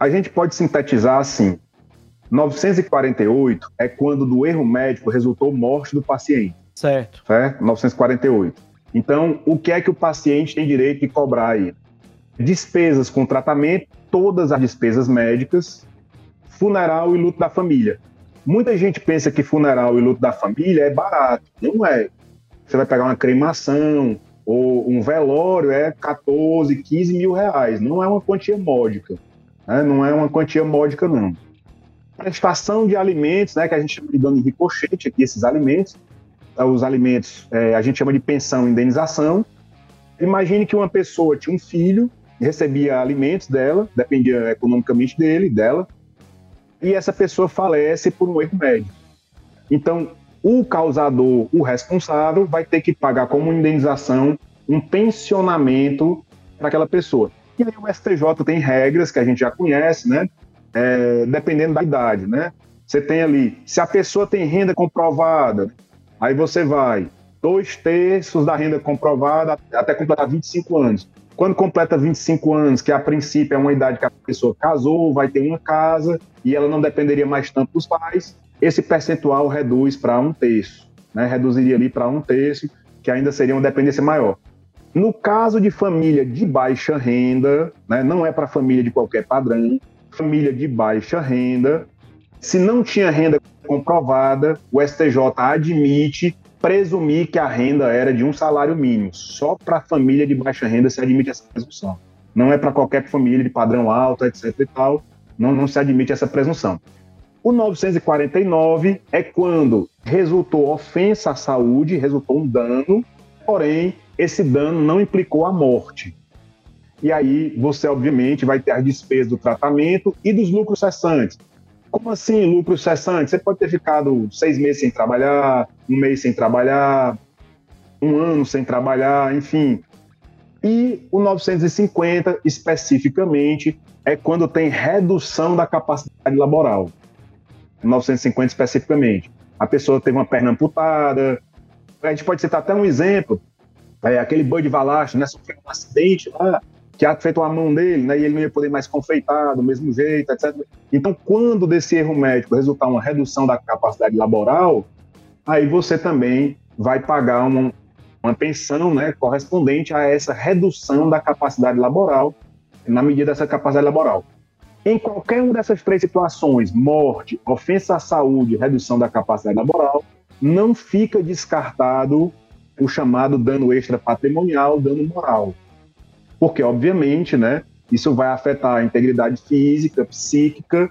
A gente pode sintetizar assim: 948 é quando do erro médico resultou morte do paciente. Certo. Certo? 948. Então, o que é que o paciente tem direito de cobrar aí? Despesas com tratamento, todas as despesas médicas, funeral e luto da família. Muita gente pensa que funeral e luto da família é barato. Não é. Você vai pegar uma cremação ou um velório, é 14, 15 mil reais. Não é uma quantia módica. Né? Não é uma quantia módica, não prestação de alimentos, né, que a gente chama de dano em ricochete aqui, esses alimentos. Então, os alimentos é, a gente chama de pensão indenização. Imagine que uma pessoa tinha um filho, recebia alimentos dela, dependia economicamente dele, dela, e essa pessoa falece por um erro médico. Então, o causador, o responsável, vai ter que pagar como indenização um pensionamento para aquela pessoa. E aí o STJ tem regras que a gente já conhece, né? é, dependendo da idade, né? Você tem ali, se a pessoa tem renda comprovada, aí você vai dois terços da renda comprovada até completar 25 anos. Quando completa 25 anos, que a princípio é uma idade que a pessoa casou, vai ter uma casa e ela não dependeria mais tanto dos pais, esse percentual reduz para um terço, né? Reduziria ali para um terço, que ainda seria uma dependência maior. No caso de família de baixa renda, né, não é para família de qualquer padrão, família de baixa renda, se não tinha renda comprovada, o STJ admite presumir que a renda era de um salário mínimo. Só para família de baixa renda se admite essa presunção. Não é para qualquer família de padrão alto, etc. e tal. Não, não se admite essa presunção. O 949 é quando resultou ofensa à saúde, resultou um dano, porém esse dano não implicou a morte e aí você, obviamente, vai ter as despesas do tratamento e dos lucros cessantes. Como assim lucros cessantes? Você pode ter ficado seis meses sem trabalhar, um mês sem trabalhar, um ano sem trabalhar, enfim. E o 950, especificamente, é quando tem redução da capacidade laboral. 950 especificamente. A pessoa teve uma perna amputada. A gente pode citar até um exemplo. É, aquele Bud Valacho, né, sofreu um acidente lá, que afetou a mão dele, né, e ele não ia poder mais confeitar do mesmo jeito, etc. Então, quando desse erro médico resultar uma redução da capacidade laboral, aí você também vai pagar uma, uma pensão né, correspondente a essa redução da capacidade laboral, na medida dessa capacidade laboral. Em qualquer uma dessas três situações, morte, ofensa à saúde, redução da capacidade laboral, não fica descartado o chamado dano extra patrimonial, dano moral porque, obviamente, né, isso vai afetar a integridade física, psíquica,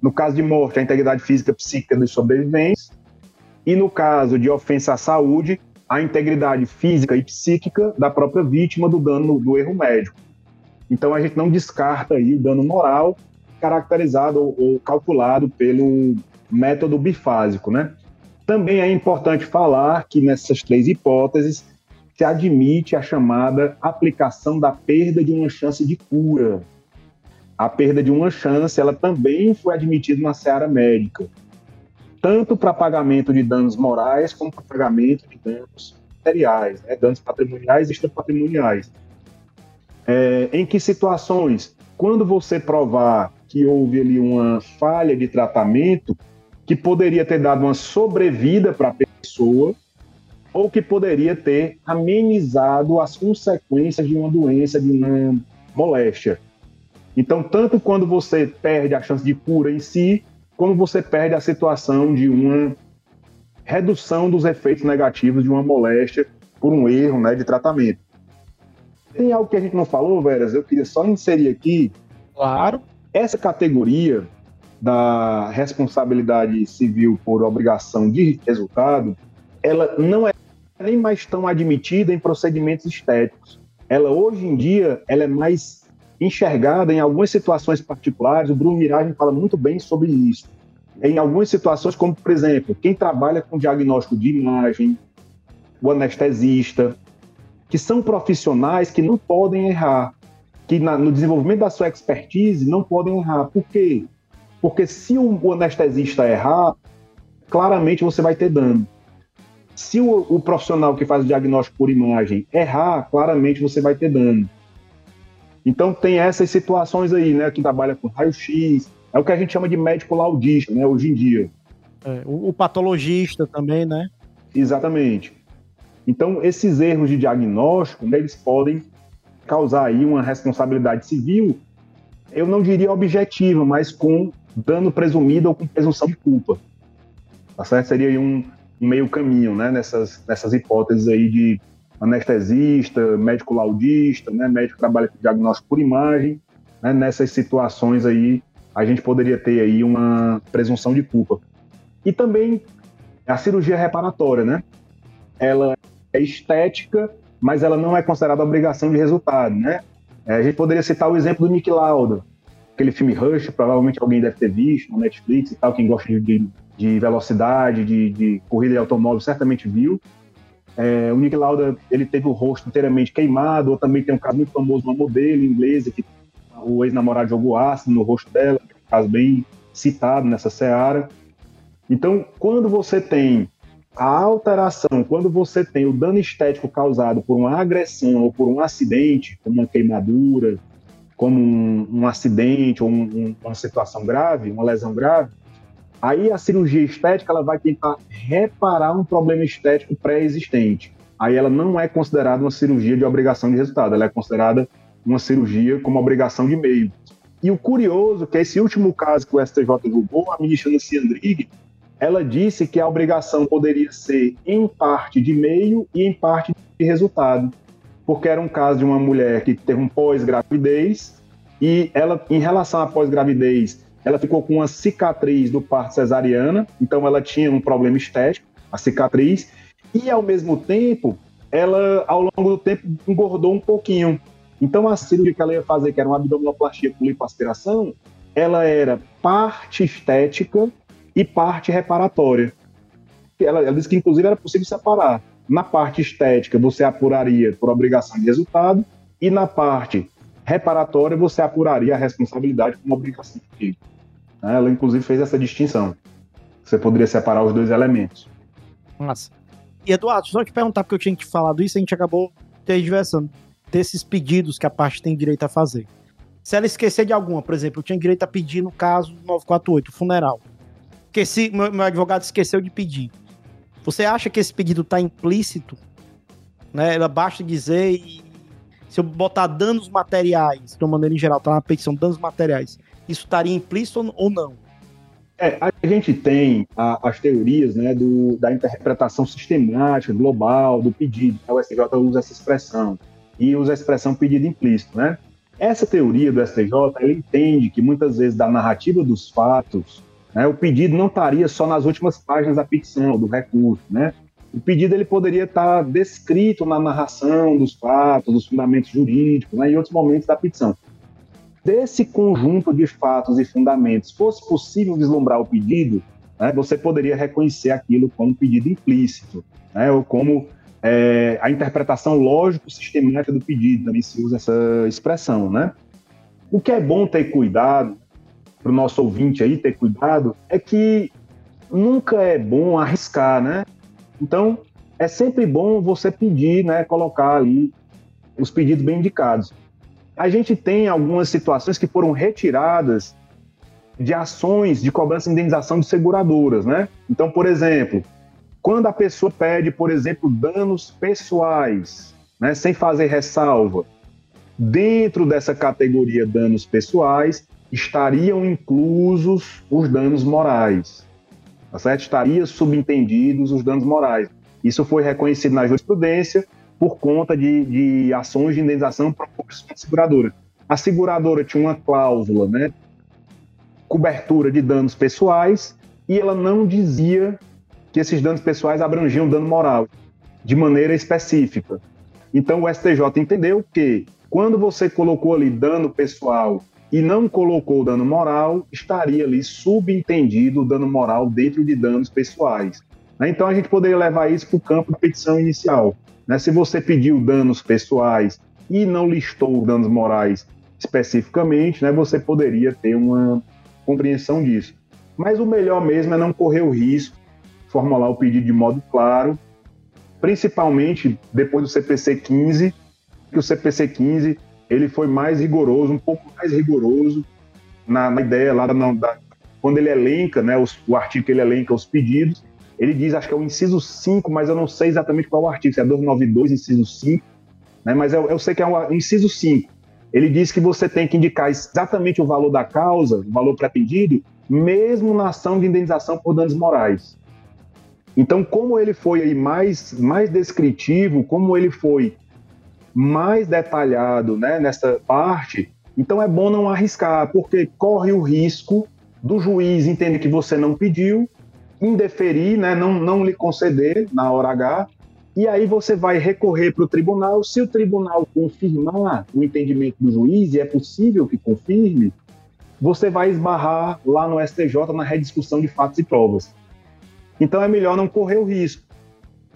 no caso de morte, a integridade física psíquica dos sobreviventes, e no caso de ofensa à saúde, a integridade física e psíquica da própria vítima do dano do erro médico. Então a gente não descarta aí o dano moral caracterizado ou, calculado pelo método bifásico, né? Também é importante falar que nessas três hipóteses se admite a chamada aplicação da perda de uma chance de cura. A perda de uma chance, ela também foi admitida na seara médica, tanto para pagamento de danos morais como para pagamento de danos materiais, né? danos patrimoniais e extrapatrimoniais. É, em que situações? Quando você provar que houve ali uma falha de tratamento que poderia ter dado uma sobrevida para a pessoa, ou que poderia ter amenizado as consequências de uma doença, de uma moléstia. Então, tanto quando você perde a chance de cura em si, como você perde a situação de uma redução dos efeitos negativos de uma moléstia por um erro né, de tratamento. Tem algo que a gente não falou, Veras? Eu queria só inserir aqui. Claro. Essa categoria da responsabilidade civil por obrigação de resultado, ela não é nem mais tão admitida em procedimentos estéticos. Ela hoje em dia ela é mais enxergada em algumas situações particulares. O Bruno Miragem fala muito bem sobre isso. em algumas situações, como por exemplo, quem trabalha com diagnóstico de imagem, o anestesista, que são profissionais que não podem errar, que na, no desenvolvimento da sua expertise não podem errar. Por quê? Porque se o, anestesista errar, claramente você vai ter dano. Se o, o, profissional que faz o diagnóstico por imagem errar, claramente você vai ter dano. Então tem essas situações aí, né? Que trabalha com raio-x, é o que a gente chama de médico laudista, né? Hoje em dia. É, o, o patologista também, né? Exatamente. Então esses erros de diagnóstico, né, eles podem causar aí uma responsabilidade civil, eu não diria objetiva, mas com dano presumido ou com presunção de culpa. Tá certo? Seria um, um meio caminho, né? Nessas, nessas hipóteses aí de anestesista, médico laudista, né? Médico que trabalha com diagnóstico por imagem, né? Nessas situações aí, a gente poderia ter aí uma presunção de culpa. E também a cirurgia reparatória, né? Ela é estética mas ela não é considerada obrigação de resultado, né? É, a gente poderia citar o exemplo do Nick Lauda, aquele filme Rush, provavelmente alguém deve ter visto no Netflix e tal, quem gosta de, de velocidade, de, de, corrida de automóvel, certamente viu. É, o Nick Lauda, ele teve o rosto inteiramente queimado, ou também tem um caso muito famoso, uma modelo inglesa, que o ex-namorado jogou ácido no rosto dela, um caso bem citado nessa seara. Então, quando você tem a alteração, quando você tem o dano estético causado por uma agressão ou por um acidente, como uma queimadura, como um, um acidente ou um, uma situação grave, uma lesão grave, aí a cirurgia estética ela vai tentar reparar um problema estético pré-existente. Aí ela não é considerada uma cirurgia de obrigação de resultado, ela é considerada uma cirurgia como obrigação de meio. E o curioso é que esse último caso que o STJ julgou, a ministra Nancy Andrighi, ela disse que a obrigação poderia ser em parte de meio e em parte de resultado, porque era um caso de uma mulher que teve um pós-gravidez e ela, em relação à pós-gravidez, ela ficou com uma cicatriz do parto cesariana, então ela tinha um problema estético, a cicatriz, e ao mesmo tempo, ela, ao longo do tempo, engordou um pouquinho. Então a cirurgia que ela ia fazer, que era uma abdominoplastia com lipoaspiração, ela era parte estética e parte reparatória. Ela, ela disse que, inclusive, era possível separar. Na parte estética, você apuraria por obrigação de resultado, e na parte reparatória, você apuraria a responsabilidade como obrigação de Ela, inclusive, fez essa distinção. Você poderia separar os dois elementos. Nossa. E, Eduardo, só te perguntar, porque eu tinha te falado isso, a gente acabou tergiversando desses pedidos que a parte tem direito a fazer. Se ela esquecer de alguma, por exemplo, eu tinha direito a pedir no caso 948, funeral esqueci, meu, meu advogado esqueceu de pedir. Você acha que esse pedido está implícito? Né? Ela basta dizer e se eu botar danos materiais, de uma maneira em geral, tá na petição danos materiais, isso estaria implícito ou não? É, a gente tem a, as teorias né, do, da interpretação sistemática, global, do pedido. O STJ usa essa expressão e usa a expressão pedido implícito. Né? Essa teoria do STJ entende que muitas vezes da narrativa dos fatos né? O pedido não estaria só nas últimas páginas da petição, do recurso. Né? O pedido ele poderia estar descrito na narração dos fatos, dos fundamentos jurídicos, né, em outros momentos da petição. Desse conjunto de fatos e fundamentos, fosse possível vislumbrar o pedido, né, você poderia reconhecer aquilo como pedido implícito, né, ou como é, a interpretação lógico-sistemática do pedido, também se usa essa expressão. Né? O que é bom ter cuidado para o nosso ouvinte aí ter cuidado, é que nunca é bom arriscar, né? Então, é sempre bom você pedir, né, colocar ali os pedidos bem indicados. A gente tem algumas situações que foram retiradas de ações de cobrança e indenização de seguradoras, né? Então, por exemplo, quando a pessoa pede, por exemplo, danos pessoais, né, sem fazer ressalva, dentro dessa categoria danos pessoais, estariam inclusos os danos morais, tá certo? Estaria subentendidos os danos morais. Isso foi reconhecido na jurisprudência por conta de, de ações de indenização propostas pela seguradora. A seguradora tinha uma cláusula, né, cobertura de danos pessoais, e ela não dizia que esses danos pessoais abrangiam dano moral de maneira específica. Então o STJ entendeu que quando você colocou ali dano pessoal e não colocou dano moral, estaria ali subentendido o dano moral dentro de danos pessoais. Né? Então a gente poderia levar isso para o campo da petição inicial. Né? Se você pediu danos pessoais e não listou danos morais especificamente, né, você poderia ter uma compreensão disso. Mas o melhor mesmo é não correr o risco, formular o pedido de modo claro, principalmente depois do CPC 15, que o CPC 15 ele foi mais rigoroso, um pouco mais rigoroso na, na ideia lá da, da, quando ele elenca, né, os, o artigo que ele elenca os pedidos, ele diz, acho que é o inciso 5, mas eu não sei exatamente qual é o artigo, se é 292, inciso 5, né, mas eu, eu sei que é o inciso 5. Ele diz que você tem que indicar exatamente o valor da causa, o valor pretendido, mesmo na ação de indenização por danos morais. Então, como ele foi aí mais, mais descritivo, como ele foi mais detalhado né, nessa parte, então é bom não arriscar, porque corre o risco do juiz entender que você não pediu, indeferir, né, não, não lhe conceder na hora H, e aí você vai recorrer para o tribunal. Se o tribunal confirmar o entendimento do juiz, e é possível que confirme, você vai esbarrar lá no STJ na rediscussão de fatos e provas. Então é melhor não correr o risco.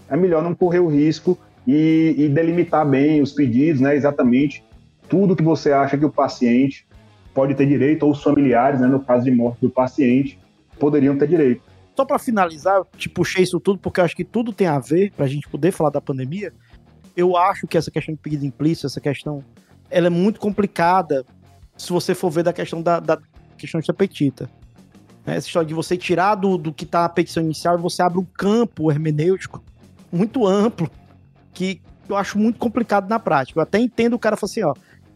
É melhor não correr o risco e, e delimitar bem os pedidos, né, exatamente tudo que você acha que o paciente pode ter direito, ou os familiares, né, no caso de morte do paciente, poderiam ter direito. Só para finalizar, eu te puxei isso tudo porque eu acho que tudo tem a ver para a gente poder falar da pandemia. Eu acho que essa questão de pedido implícito, essa questão, ela é muito complicada se você for ver da questão da, da questão de apetita. Né? Essa história de você tirar do, do que está na petição inicial e você abre um campo hermenêutico muito amplo que eu acho muito complicado na prática. Eu até entendo o cara falar assim, ó,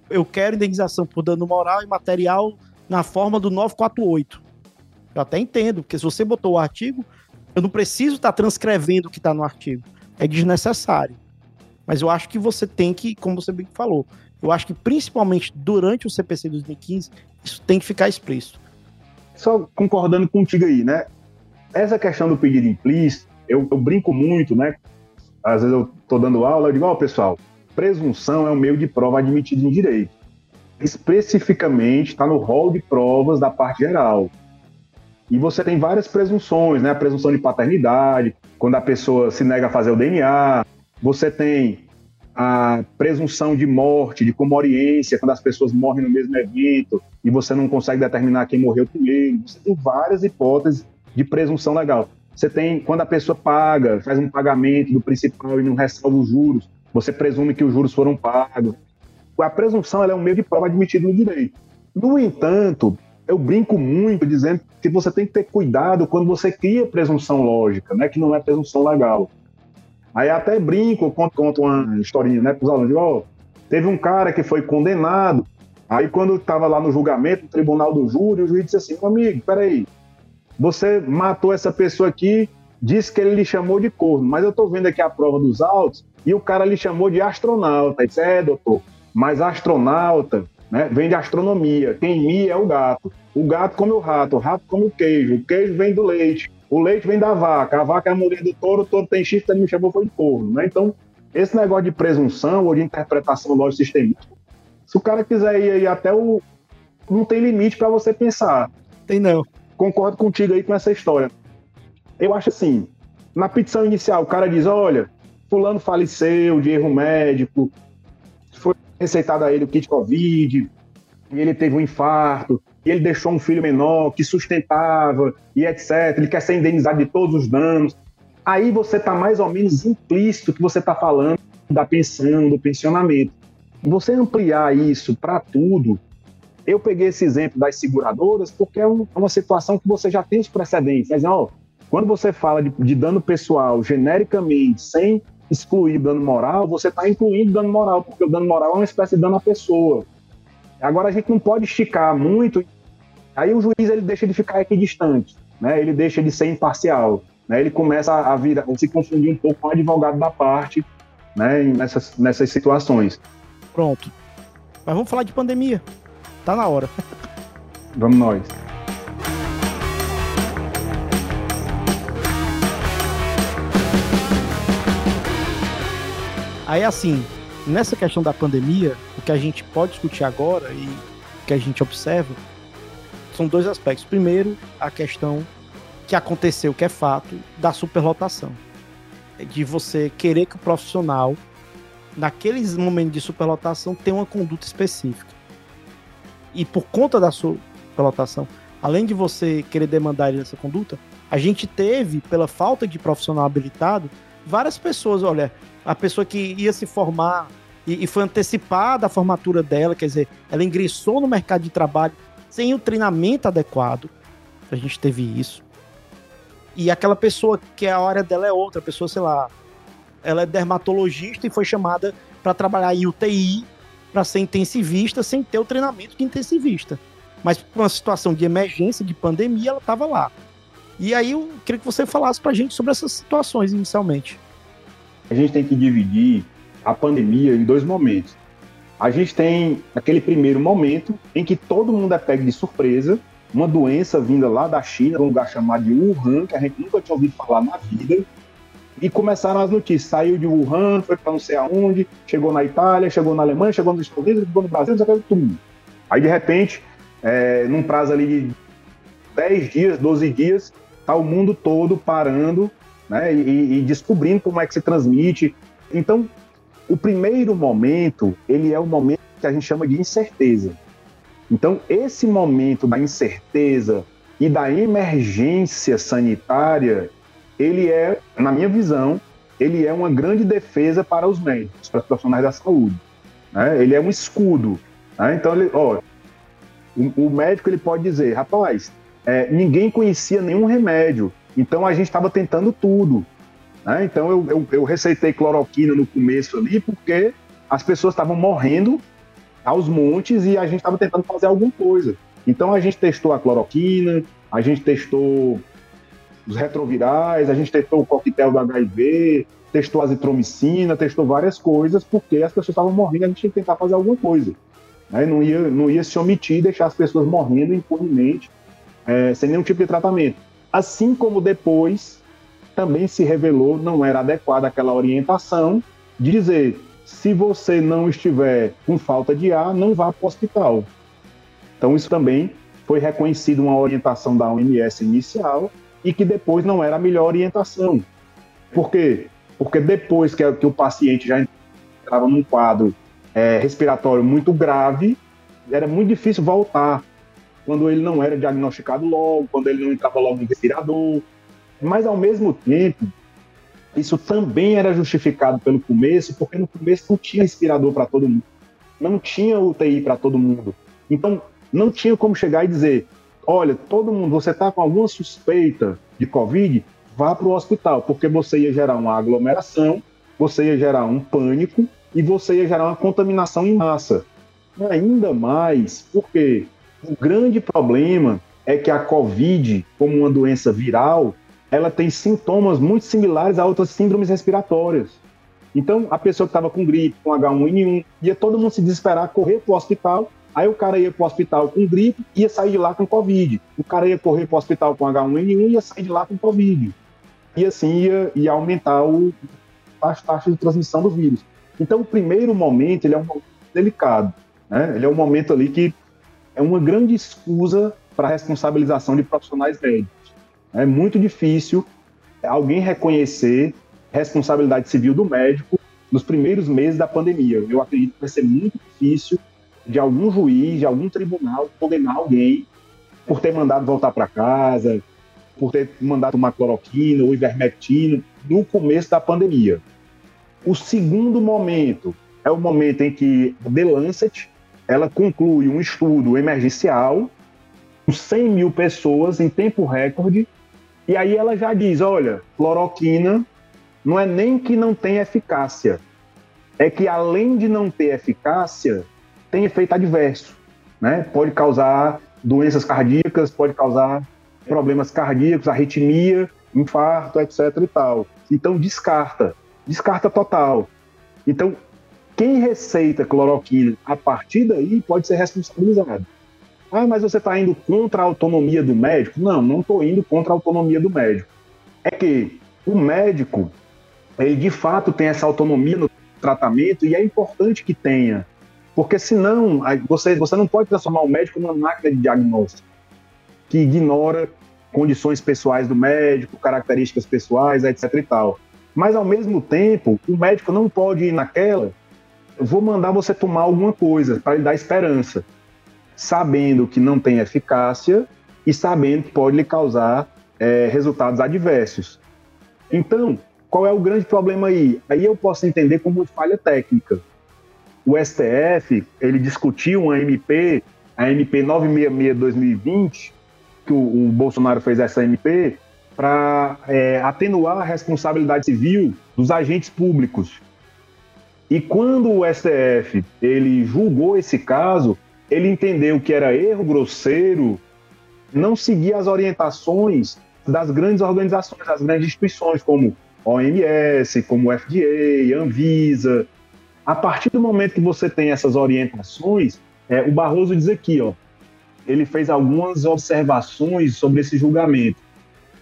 eu quero indenização por dano moral e material na forma do 948. Eu até entendo, porque se você botou o artigo, eu não preciso estar tá transcrevendo o que está no artigo. É desnecessário. Mas eu acho que você tem que, como você bem falou, eu acho que principalmente durante o CPC 2015, isso tem que ficar explícito. Só concordando contigo aí, né? Essa questão do pedido implícito, eu, eu brinco muito, né? Às vezes eu estou dando aula, eu digo, ó, oh, pessoal, presunção é um meio de prova admitido em direito. Especificamente está no rol de provas da parte geral. E você tem várias presunções, né? A presunção de paternidade, quando a pessoa se nega a fazer o DNA. Você tem a presunção de morte, de comoriência, quando as pessoas morrem no mesmo evento e você não consegue determinar quem morreu primeiro. Você tem várias hipóteses de presunção legal. Você tem quando a pessoa paga, faz um pagamento do principal e não ressalva os juros, você presume que os juros foram pagos. A presunção é um meio de prova admitido no direito. No entanto, eu brinco muito dizendo que você tem que ter cuidado quando você cria presunção lógica, né, que não é presunção legal. Aí até brinco, conto, conto uma historinha né, para os alunos, digo, oh, teve um cara que foi condenado, aí quando estava lá no julgamento, no tribunal do júri, o juiz disse assim, amigo, peraí, você matou essa pessoa aqui, disse que ele lhe chamou de corno, mas eu estou vendo aqui a prova dos autos e o cara lhe chamou de astronauta. Ele disse, é, doutor, mas astronauta né? Vem de astronomia. Quem mia é o gato. O gato come o rato, o rato come o queijo, o queijo vem do leite, o leite vem da vaca, a vaca é a mulher do touro, o touro tem chifre, ele me chamou foi de corno. Né? Então, esse negócio de presunção ou de interpretação lógica sistemística, se o cara quiser ir aí até o. Não tem limite para você pensar. Tem não. Concordo contigo aí com essa história. Eu acho assim, na petição inicial, o cara diz: olha, fulano faleceu de erro médico, receitado a ele o kit Covid, e ele teve um infarto, e ele deixou um filho menor que sustentava, e etc. Ele quer ser indenizado de todos os danos. Aí você está mais ou menos implícito que você está falando da pensão, do pensionamento. Você ampliar isso para tudo, eu peguei esse exemplo das seguradoras porque é um, uma situação que você já tem os precedentes. Mas, ó, quando você fala de, de dano pessoal genericamente, sem excluir dano moral, você está incluindo dano moral, porque o dano moral é uma espécie de dano à pessoa. Agora a gente não pode esticar muito, aí o juiz ele deixa de ficar equidistante, né? ele deixa de ser imparcial, né? ele começa a, vir, a se confundir um pouco com o advogado da parte né? nessas, nessas situações. Pronto. Mas vamos falar de pandemia. Tá na hora. Vamos nós. Aí, assim, nessa questão da pandemia, o que a gente pode discutir agora, e que a gente observa são dois aspectos. Primeiro, a questão que aconteceu, que é fato, da superlotação. De você querer que o profissional, naqueles momentos de superlotação, tenha uma conduta específica. E por conta da superlotação, além de você querer demandar ele essa conduta, a gente teve, pela falta de profissional habilitado, várias pessoas, olha, a pessoa que ia se formar e, e foi antecipada a formatura dela, quer dizer, ela ingressou no mercado de trabalho sem o treinamento adequado. A gente teve isso. E aquela pessoa que a área dela é outra, pessoa, sei lá, ela é dermatologista e foi chamada para trabalhar em UTI, para ser intensivista, sem ter o treinamento de intensivista. Mas por uma situação de emergência, de pandemia, ela estava lá. E aí eu queria que você falasse para a gente sobre essas situações inicialmente. A gente tem que dividir a pandemia em dois momentos. A gente tem aquele primeiro momento em que todo mundo é pego de surpresa, uma doença vinda lá da China, um lugar chamado de Wuhan, que a gente nunca tinha ouvido falar na vida, e começaram as notícias. Saiu de Wuhan, foi para não sei aonde, chegou na Itália, chegou na Alemanha, chegou nos Estados Unidos, chegou no Brasil, chegou tudo. Aí, de repente, é, num prazo ali de 10 dias, 12 dias, tá o mundo todo parando né, e, e descobrindo como é que se transmite. Então, o primeiro momento, ele é o momento que a gente chama de incerteza. Então, esse momento da incerteza e da emergência sanitária, ele é, na minha visão, ele é uma grande defesa para os médicos, para os profissionais da saúde. Né? Ele é um escudo. Né? Então, ele, ó, o, o, médico ele pode dizer, rapaz, é, ninguém conhecia nenhum remédio, então a gente estava tentando tudo. Né? Então eu, eu, eu receitei cloroquina no começo ali porque as pessoas estavam morrendo aos montes e a gente estava tentando fazer alguma coisa. Então a gente testou a cloroquina, a gente testou os retrovirais, a gente testou o coquetel do HIV, testou azitromicina, testou várias coisas, porque as pessoas estavam morrendo, a gente tinha que tentar fazer alguma coisa. Né? Não, ia, não ia se omitir e deixar as pessoas morrendo impunemente, é, sem nenhum tipo de tratamento. Assim como depois também se revelou não era adequada aquela orientação de dizer se você não estiver com falta de ar, não vá para o hospital. Então isso também foi reconhecido uma orientação da OMS inicial e que depois não era a melhor orientação. Por quê? Porque depois que, que o paciente já entrava num quadro é, respiratório muito grave, era muito difícil voltar quando ele não era diagnosticado logo, quando ele não entrava logo no respirador, mas, ao mesmo tempo, isso também era justificado pelo começo, porque no começo não tinha respirador para todo mundo, não tinha UTI para todo mundo. Então, não tinha como chegar e dizer: olha, todo mundo, você está com alguma suspeita de Covid, vá para o hospital, porque você ia gerar uma aglomeração, você ia gerar um pânico e você ia gerar uma contaminação em massa. Ainda mais porque o grande problema é que a Covid, como uma doença viral, ela tem sintomas muito similares a outras síndromes respiratórias. Então, a pessoa que estava com gripe, com H1N1, ia todo mundo se desesperar, correr para o hospital. Aí o cara ia para o hospital com gripe, ia sair de lá com Covid. O cara ia correr para o hospital com H1N1 e ia sair de lá com Covid. E assim ia, ia aumentar o, as taxas de transmissão do vírus. Então, o primeiro momento ele é um momento delicado. Né? Ele é um momento ali que é uma grande escusa para a responsabilização de profissionais médicos. É muito difícil alguém reconhecer responsabilidade civil do médico nos primeiros meses da pandemia. Eu acredito que vai ser muito difícil de algum juiz, de algum tribunal condenar alguém por ter mandado voltar para casa, por ter mandado tomar cloroquina ou ivermectina no começo da pandemia. O segundo momento é o momento em que The Lancet ela conclui um estudo emergencial com 100 mil pessoas em tempo recorde e aí ela já diz: olha, cloroquina não é nem que não tem eficácia, é que além de não ter eficácia, tem efeito adverso. Né? Pode causar doenças cardíacas, pode causar problemas cardíacos, arritmia, infarto, etc. e tal. Então descarta, descarta total. Então, quem receita cloroquina a partir daí pode ser responsabilizado. Ah, mas você está indo contra a autonomia do médico? Não, não estou indo contra a autonomia do médico. É que o médico, ele de fato tem essa autonomia no tratamento e é importante que tenha. Porque senão você, você não pode transformar o médico numa máquina de diagnóstico que ignora condições pessoais do médico, características pessoais, etc e tal. Mas ao mesmo tempo, o médico não pode ir naquela, vou mandar você tomar alguma coisa para lhe dar esperança, sabendo que não tem eficácia e sabendo que pode lhe causar é, resultados adversos. Então, qual é o grande problema aí? Aí eu posso entender como falha técnica. O STF, ele discutiu uma MP, a MP 966-2020, que o, o, Bolsonaro fez essa MP, para é, atenuar a responsabilidade civil dos agentes públicos. E quando o STF ele julgou esse caso, ele entendeu que era erro grosseiro não seguir as orientações das grandes organizações, das grandes instituições, como OMS, como FDA, Anvisa. A partir do momento que você tem essas orientações, é, o Barroso diz aqui, ó, ele fez algumas observações sobre esse julgamento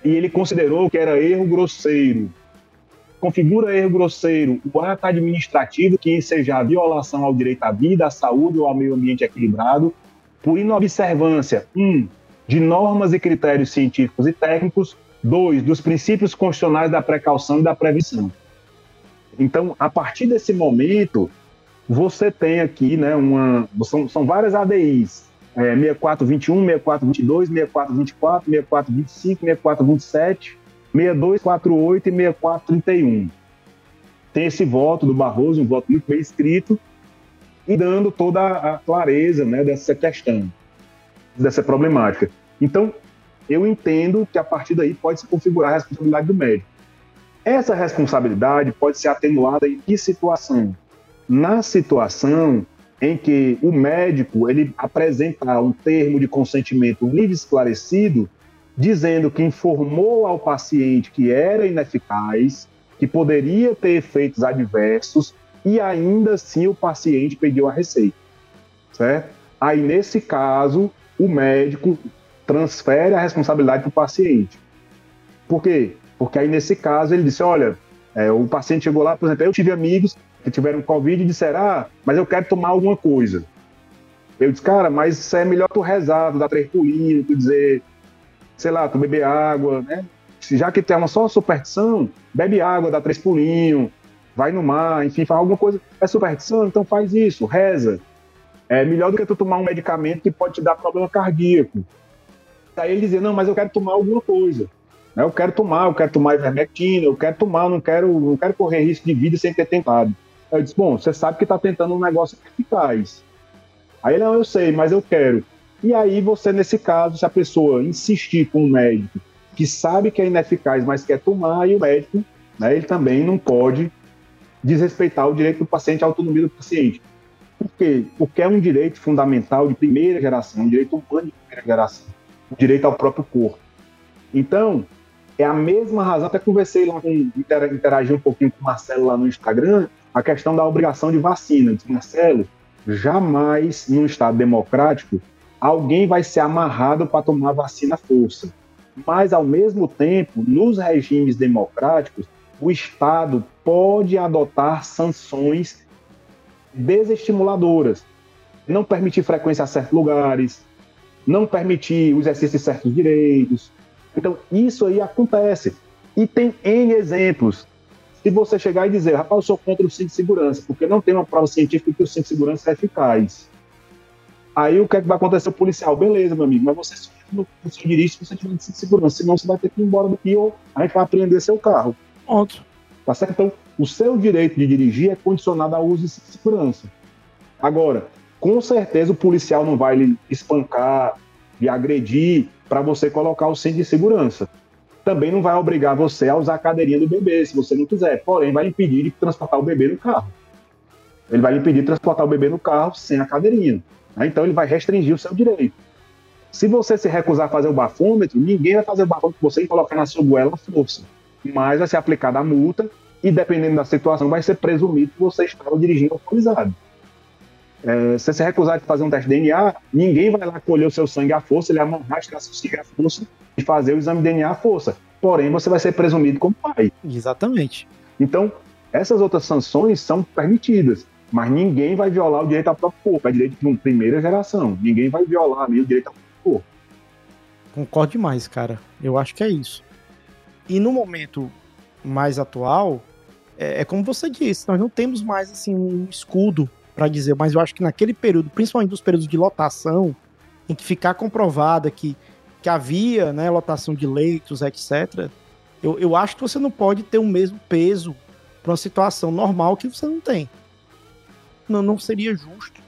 e ele considerou que era erro grosseiro. Configura erro grosseiro o ato administrativo que seja a violação ao direito à vida, à saúde ou ao meio ambiente equilibrado, por inobservância, um, de normas e critérios científicos e técnicos, dois, dos princípios constitucionais da precaução e da prevenção. Então, a partir desse momento, você tem aqui, né, uma, são, são várias ADIs, é, 6421, 6422, 6424, 6425, 6427, 6248 e 6431. Tem esse voto do Barroso, um voto muito bem escrito, e dando toda a clareza né, dessa questão, dessa problemática. Então, eu entendo que a partir daí pode se configurar a responsabilidade do médico. Essa responsabilidade pode ser atenuada em que situação? Na situação em que o médico ele apresentar um termo de consentimento livre esclarecido, dizendo que informou ao paciente que era ineficaz, que poderia ter efeitos adversos e ainda assim o paciente pediu a receita, certo? Aí nesse caso o médico transfere a responsabilidade para o paciente. Por quê? Porque aí nesse caso ele disse, olha, é, o paciente chegou lá, por exemplo, eu tive amigos que tiveram Covid e disseram, ah, mas eu quero tomar alguma coisa. Eu disse, cara, mas é melhor tu rezar, tu dar três pulinhos, tu dizer, sei lá, tu beber água, né? Já que tem uma só superstição, bebe água, dá três pulinhos, vai no mar, enfim, faz alguma coisa. É superstição? Então faz isso, reza. É melhor do que tu tomar um medicamento que pode te dar problema cardíaco. Aí ele dizia, não, mas eu quero tomar alguma coisa. Eu quero tomar, eu quero tomar ivermectina, eu quero tomar, não quero, não quero correr risco de vida sem ter tentado. Eu disse, bom, você sabe que está tentando um negócio eficaz. Aí não, eu sei, mas eu quero. E aí você, nesse caso, se a pessoa insistir com o médico que sabe que é ineficaz, mas quer tomar, e o médico, né, ele também não pode desrespeitar o direito do paciente, a autonomia do paciente. Por quê? Porque é um direito fundamental de primeira geração, um direito humano de primeira geração, o direito ao próprio corpo. Então, é a mesma razão, até conversei lá com, interagi um pouquinho com o Marcelo lá no Instagram, a questão da obrigação de vacina. Disse, Marcelo, jamais num Estado democrático alguém vai ser amarrado para tomar vacina à força. Mas, ao mesmo tempo, nos regimes democráticos, o Estado pode adotar sanções desestimuladoras. Não permitir frequência a certos lugares, não permitir o exercício de certos direitos. Então, isso aí acontece. E tem N exemplos se você chegar e dizer, rapaz, eu sou contra o cinto de segurança, porque não tem uma prova científica que o cinto de segurança é eficaz. Aí o que, é que vai acontecer? O policial, beleza, meu amigo, mas você só no dirige se você tiver de cinto de segurança, senão você vai ter que ir embora daqui ou a gente vai apreender seu carro. Pronto. Tá certo? Então, o seu direito de dirigir é condicionado ao uso de cinto de segurança. Agora, com certeza o policial não vai lhe espancar, lhe agredir para você colocar o cinto de segurança também não vai obrigar você a usar a cadeirinha do bebê, se você não quiser. Porém, vai impedir de transportar o bebê no carro. Ele vai impedir de transportar o bebê no carro sem a cadeirinha. Né? Então, ele vai restringir o seu direito. Se você se recusar a fazer o bafômetro, ninguém vai fazer o bafômetro com você e colocar na sua goela força. Mas vai ser aplicada a multa e, dependendo da situação, vai ser presumido que você estava dirigindo autorizado. É, se você recusar de fazer um teste de DNA, ninguém vai lá colher o seu sangue à força, ele amarrar, seu sangue à força e fazer o exame de DNA à força. Porém, você vai ser presumido como pai. Exatamente. Então, essas outras sanções são permitidas. Mas ninguém vai violar o direito ao próprio corpo, é direito de uma primeira geração. Ninguém vai violar ali o direito ao próprio corpo. Concordo demais, cara. Eu acho que é isso. E no momento mais atual, é, é como você disse, nós não temos mais assim um escudo para dizer, mas eu acho que naquele período, principalmente nos períodos de lotação, em que ficar comprovada que, que havia né, lotação de leitos, etc., eu, eu acho que você não pode ter o mesmo peso para uma situação normal que você não tem. Não, não seria justo.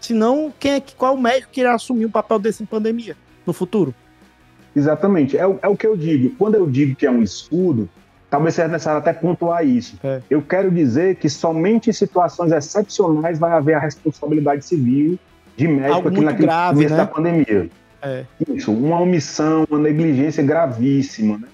Senão, quem é que, qual é médico que irá assumir um papel desse em pandemia no futuro? Exatamente. É, é o que eu digo. Quando eu digo que é um escudo, talvez seja necessário até pontuar isso. É. Eu quero dizer que somente em situações excepcionais vai haver a responsabilidade civil de médico Algo aqui naquele grave, começo né? da pandemia. É. Isso, uma omissão, uma negligência gravíssima, né?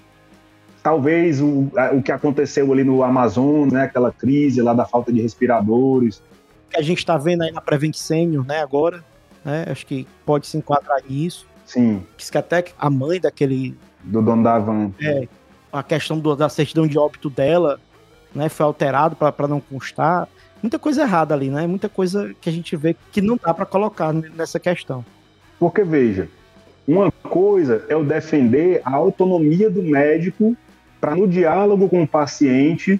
Talvez o, o que aconteceu ali no Amazonas, né, aquela crise lá da falta de respiradores. Que a gente está vendo aí na Prevent Senior, né, agora, né, acho que pode se enquadrar nisso. Sim. Diz que até a mãe daquele... Do dono da Van. É, a questão do, da certidão de óbito dela, né, foi alterado para não constar. Muita coisa errada ali, né? Muita coisa que a gente vê que não dá para colocar nessa questão. Porque, veja, uma coisa é eu defender a autonomia do médico para no diálogo com o paciente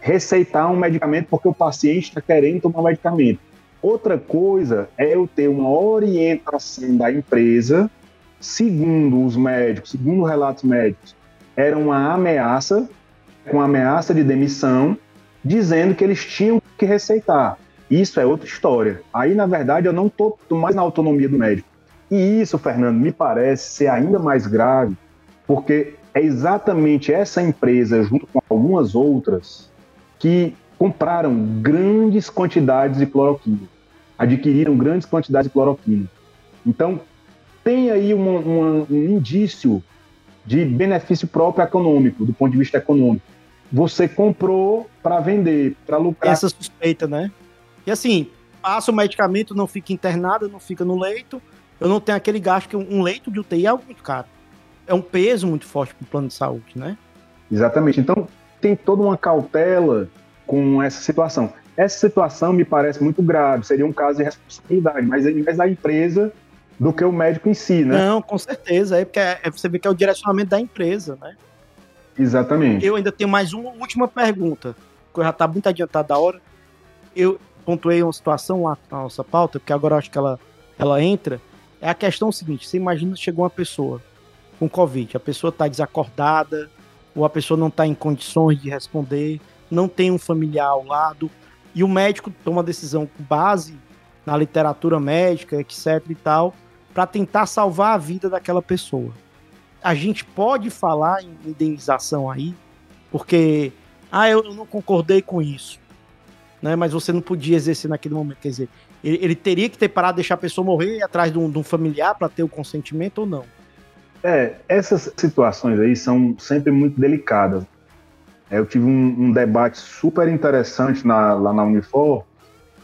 receitar um medicamento porque o paciente está querendo tomar um medicamento. Outra coisa é eu ter uma orientação da empresa, segundo os médicos, segundo relatos médicos, era uma ameaça, com ameaça de demissão, dizendo que eles tinham que receitar. Isso é outra história. Aí, na verdade, eu não estou mais na autonomia do médico. E isso, Fernando, me parece ser ainda mais grave, porque é exatamente essa empresa, junto com algumas outras, que compraram grandes quantidades de cloroquina, adquiriram grandes quantidades de cloroquina. Então, tem aí um indício de benefício próprio econômico, do ponto de vista econômico. Você comprou para vender, para lucrar. Essa suspeita, né? E assim, passa o medicamento, não fica internado, não fica no leito. Eu não tenho aquele gasto que um leito de UTI é muito caro é um peso muito forte para o plano de saúde, né? Exatamente. Então, tem toda uma cautela com essa situação. Essa situação me parece muito grave, seria um caso de responsabilidade, mas é mais da empresa do que o médico em si, né? Não, com certeza. É porque é, é, você vê que é o direcionamento da empresa, né? Exatamente. Eu ainda tenho mais uma última pergunta, que já está muito adiantado da hora. Eu pontuei uma situação lá na nossa pauta, porque agora acho que ela, ela entra. É a questão seguinte: você imagina que chegou uma pessoa com Covid. A pessoa está desacordada, ou a pessoa não está em condições de responder, não tem um familiar ao lado, e o médico toma a decisão com base na literatura médica, etc e tal, para tentar salvar a vida daquela pessoa. A gente pode falar em indenização aí, porque ah, eu não concordei com isso, né? Mas você não podia exercer naquele momento, quer dizer, ele, ele teria que ter parado de deixar a pessoa morrer atrás de um, de um familiar para ter o consentimento ou não? É, essas situações aí são sempre muito delicadas. É, eu tive um, um, debate super interessante na, lá na Unifor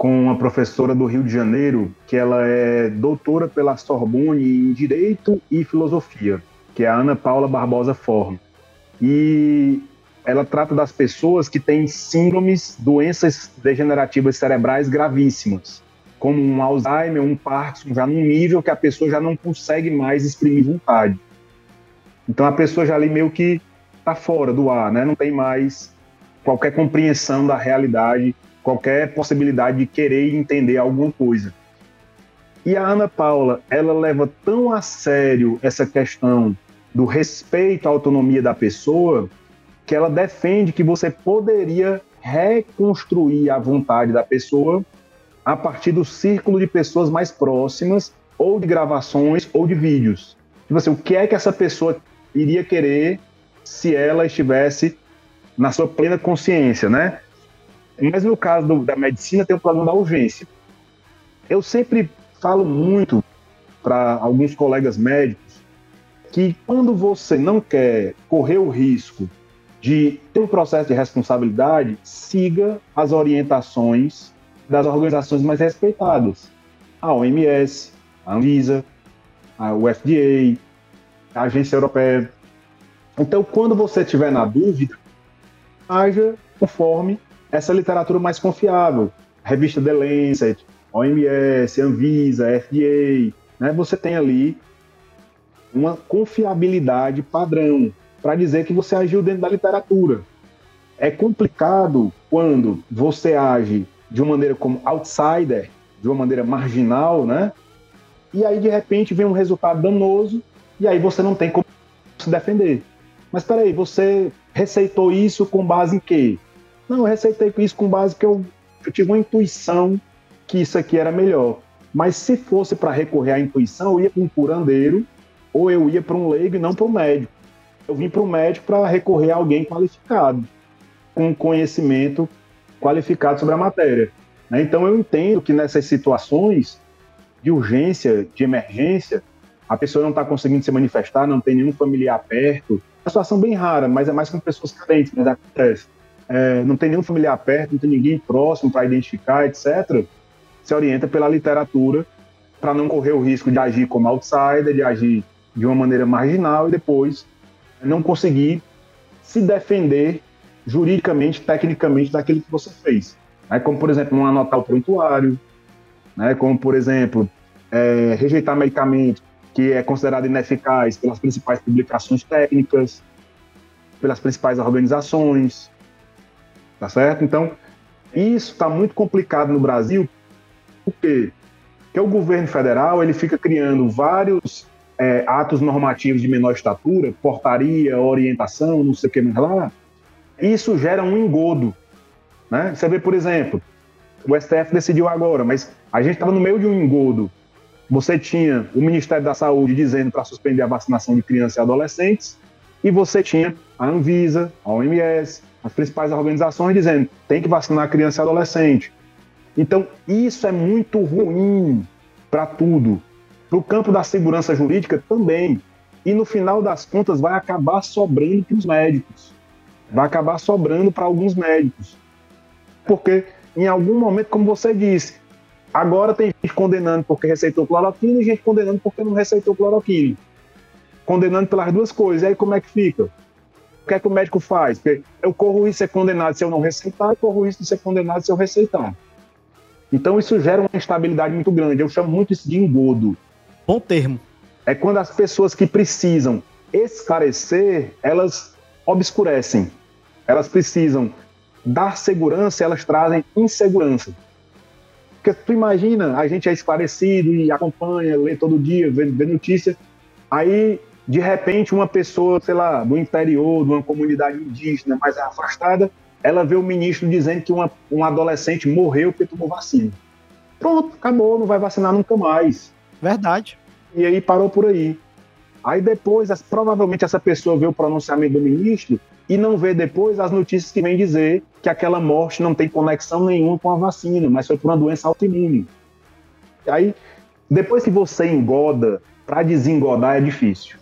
com uma professora do Rio de Janeiro, que ela é doutora pela Sorbonne em Direito e Filosofia, que é a Ana Paula Barbosa Forno. E ela trata das pessoas que têm síndromes, doenças degenerativas cerebrais gravíssimas, como um Alzheimer, um Parkinson, já num nível que a pessoa já não consegue mais exprimir vontade. Então a pessoa já ali meio que está fora do ar, né? Não tem mais qualquer compreensão da realidade, qualquer possibilidade de querer entender alguma coisa. E a Ana Paula, ela leva tão a sério essa questão do respeito à autonomia da pessoa, que ela defende que você poderia reconstruir a vontade da pessoa a partir do círculo de pessoas mais próximas, ou de gravações, ou de vídeos. Tipo assim, o que é que essa pessoa iria querer se ela estivesse na sua plena consciência, né? Mas no caso do, da medicina tem o problema da urgência. Eu sempre falo muito para alguns colegas médicos que quando você não quer correr o risco de ter um processo de responsabilidade, siga as orientações das organizações mais respeitadas. A OMS, a Anvisa, a UFDA, a agência europeia. Então, quando você tiver na dúvida, haja conforme essa literatura mais confiável. revista The Lancet, OMS, Anvisa, FDA, né? Você tem ali uma confiabilidade padrão para dizer que você agiu dentro da literatura. É complicado quando você age de uma maneira como outsider, de uma maneira marginal, né? E aí de repente vem um resultado danoso e aí você não tem como se defender. Mas peraí, você receitou isso com base em quê? Não, eu receitei isso com base que eu, eu tive uma intuição que isso aqui era melhor. Mas se fosse para recorrer à intuição, eu ia para um curandeiro ou eu ia para um leigo e não para um médico. Eu vim para um médico para recorrer a alguém qualificado, com conhecimento qualificado sobre a matéria. Né? Então eu entendo que nessas situações de urgência, de emergência, a pessoa não está conseguindo se manifestar, não tem nenhum familiar perto. É uma situação bem rara, mas é mais com pessoas carentes, mas acontece. É, não tem nenhum familiar perto, não tem ninguém próximo para identificar, etc. Se orienta pela literatura para não correr o risco de agir como outsider, de agir de uma maneira marginal e depois não conseguir se defender juridicamente, tecnicamente daquilo que você fez. Né? Como, por exemplo, não anotar o prontuário, né? como, por exemplo, é, rejeitar medicamento que é considerado ineficaz pelas principais publicações técnicas, pelas principais organizações, tá certo? Então, isso está muito complicado no Brasil, por quê? Porque o governo federal ele fica criando vários é, atos normativos de menor estatura, portaria, orientação, não sei o que mais lá, isso gera um engodo. Né? Você vê, por exemplo, o STF decidiu agora, mas a gente estava no meio de um engodo. Você tinha o Ministério da Saúde dizendo para suspender a vacinação de crianças e adolescentes, e você tinha a Anvisa, a OMS, as principais organizações dizendo tem que vacinar criança e adolescente. Então, isso é muito ruim para tudo. Para o campo da segurança jurídica também. E no final das contas vai acabar sobrando para os médicos. Vai acabar sobrando para alguns médicos. Porque em algum momento, como você disse, agora tem gente condenando porque receitou cloroquina e gente condenando porque não receitou cloroquina. Condenando pelas duas coisas. E aí como é que fica? O que é que o médico faz? Porque eu corro isso de ser condenado se eu não receitar, eu corro isso de ser condenado se eu receitar. Então isso gera uma instabilidade muito grande. Eu chamo muito isso de engodo. Bom termo. É quando as pessoas que precisam esclarecer, elas obscurecem. Elas precisam dar segurança, elas trazem insegurança. Porque tu imagina, a gente é esclarecido e acompanha, lê todo dia, vê, vê notícia, aí de repente uma pessoa, sei lá, do interior, de uma comunidade indígena mais afastada, ela vê o ministro dizendo que uma, um adolescente morreu porque tomou vacina. Pronto, acabou, não vai vacinar nunca mais. Verdade. E aí parou por aí. Aí depois, provavelmente essa pessoa vê o pronunciamento do ministro e não vê depois as notícias que vêm dizer que aquela morte não tem conexão nenhuma com a vacina, mas foi por uma doença autoimune. Aí, depois que você engoda, para desengodar é difícil,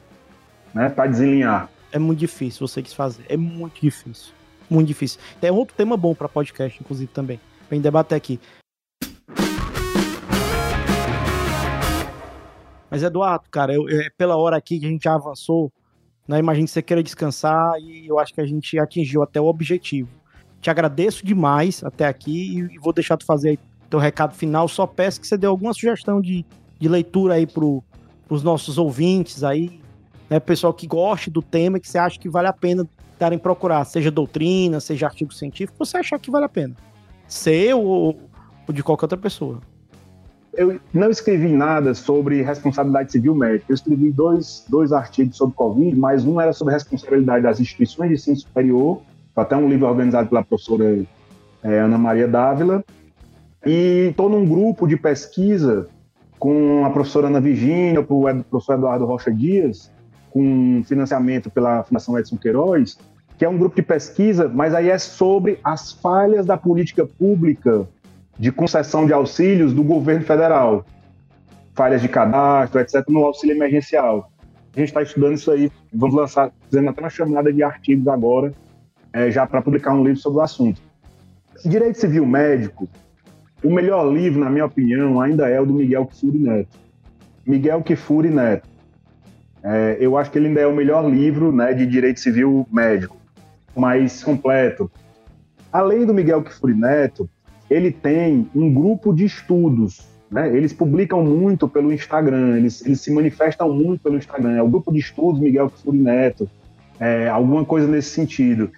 né? Para desenlinhar. É muito difícil, você quis fazer. É muito difícil. Muito difícil. É outro tema bom para podcast, inclusive, também. Vem debater aqui. Mas, Eduardo, cara, eu, eu, pela hora aqui que a gente já avançou, né? Imagino que você queira descansar e eu acho que a gente atingiu até o objetivo. Te agradeço demais até aqui e vou deixar tu fazer teu recado final. Só peço que você dê alguma sugestão de, de leitura aí pro, pros nossos ouvintes aí, né? Pessoal que goste do tema que você acha que vale a pena darem procurar, seja doutrina, seja artigo científico, você achar que vale a pena. Seu ou, ou de qualquer outra pessoa eu não escrevi nada sobre responsabilidade civil médica. Eu escrevi dois, dois artigos sobre Covid, mas um era sobre responsabilidade das instituições de ensino superior, até um livro organizado pela professora é, Ana Maria Dávila. E estou num grupo de pesquisa com a professora Ana Virginia, o professor Eduardo Rocha Dias, com financiamento pela Fundação Edson Queiroz, que é um grupo de pesquisa, mas aí é sobre as falhas da política pública de concessão de auxílios do governo federal, falhas de cadastro, etc., no auxílio emergencial. A gente está estudando isso aí, vamos lançar, fazendo até uma chamada de artigos agora, é, já para publicar um livro sobre o assunto. Direito Civil Médico, o melhor livro, na minha opinião, ainda é o do Miguel Kifuri Neto. Miguel Kifuri Neto. É, eu acho que ele ainda é o melhor livro né, de direito civil médico, mais completo. Além do Miguel Kifuri Neto, ele tem um grupo de estudos. Né? Eles publicam muito pelo Instagram, eles, eles se manifestam muito pelo Instagram. É o grupo de estudos Miguel Furi Neto, é, alguma coisa nesse sentido.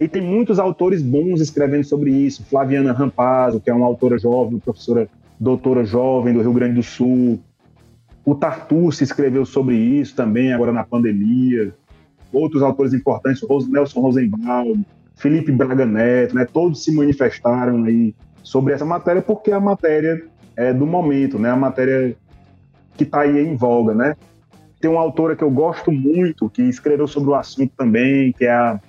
E tem muitos autores bons escrevendo sobre isso. Flaviana Rampazzo, que é uma autora jovem, professora doutora jovem do Rio Grande do Sul. O Tartucci escreveu sobre isso também, agora na pandemia. Outros autores importantes, Nelson Rosenbaum, Felipe Braga Neto, né, todos se manifestaram aí sobre essa matéria porque é a matéria é, do momento, né, a matéria que está aí em voga, né. Tem uma autora que eu gosto muito, que escreveu sobre o assunto também, que é a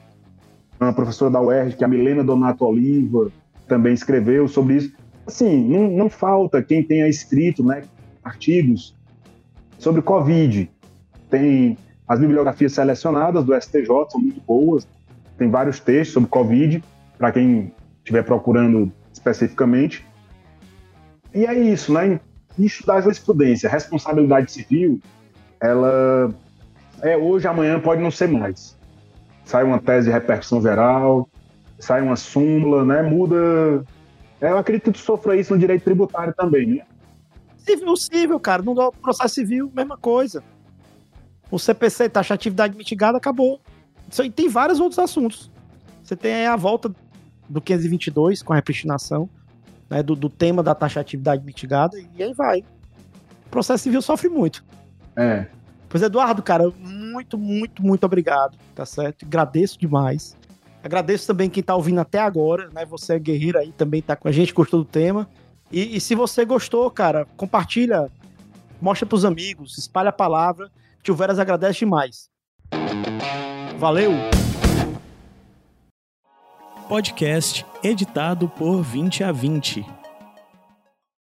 professora da UERJ, que é a Milena Donato Oliva, também escreveu sobre isso. Assim, não, não falta quem tenha escrito né, artigos sobre Covid. Tem as bibliografias selecionadas do STJ, são muito boas. Tem vários textos sobre Covid, para quem estiver procurando especificamente. E é isso, né? Isso da jurisprudência, responsabilidade civil, ela é hoje, amanhã pode não ser mais sai uma tese de repercussão geral, sai uma súmula, né? Muda. Eu acredito que sofra isso no direito tributário também, né? Civil, civil, cara. No processo civil, mesma coisa. O CPC, taxatividade mitigada, acabou. Isso aí tem vários outros assuntos. Você tem a volta do 522 com a repristinação, né, do, do tema da taxatividade mitigada, e aí vai. O processo civil sofre muito. É. Pois, Eduardo, cara, muito, muito, muito obrigado, tá certo? Agradeço demais. Agradeço também quem tá ouvindo até agora, né? Você é guerreiro aí, também tá com a gente, gostou do tema. E, e se você gostou, cara, compartilha, mostra pros amigos, espalha a palavra. Tio Veras agradece demais. Valeu! Podcast editado por 20 a 20.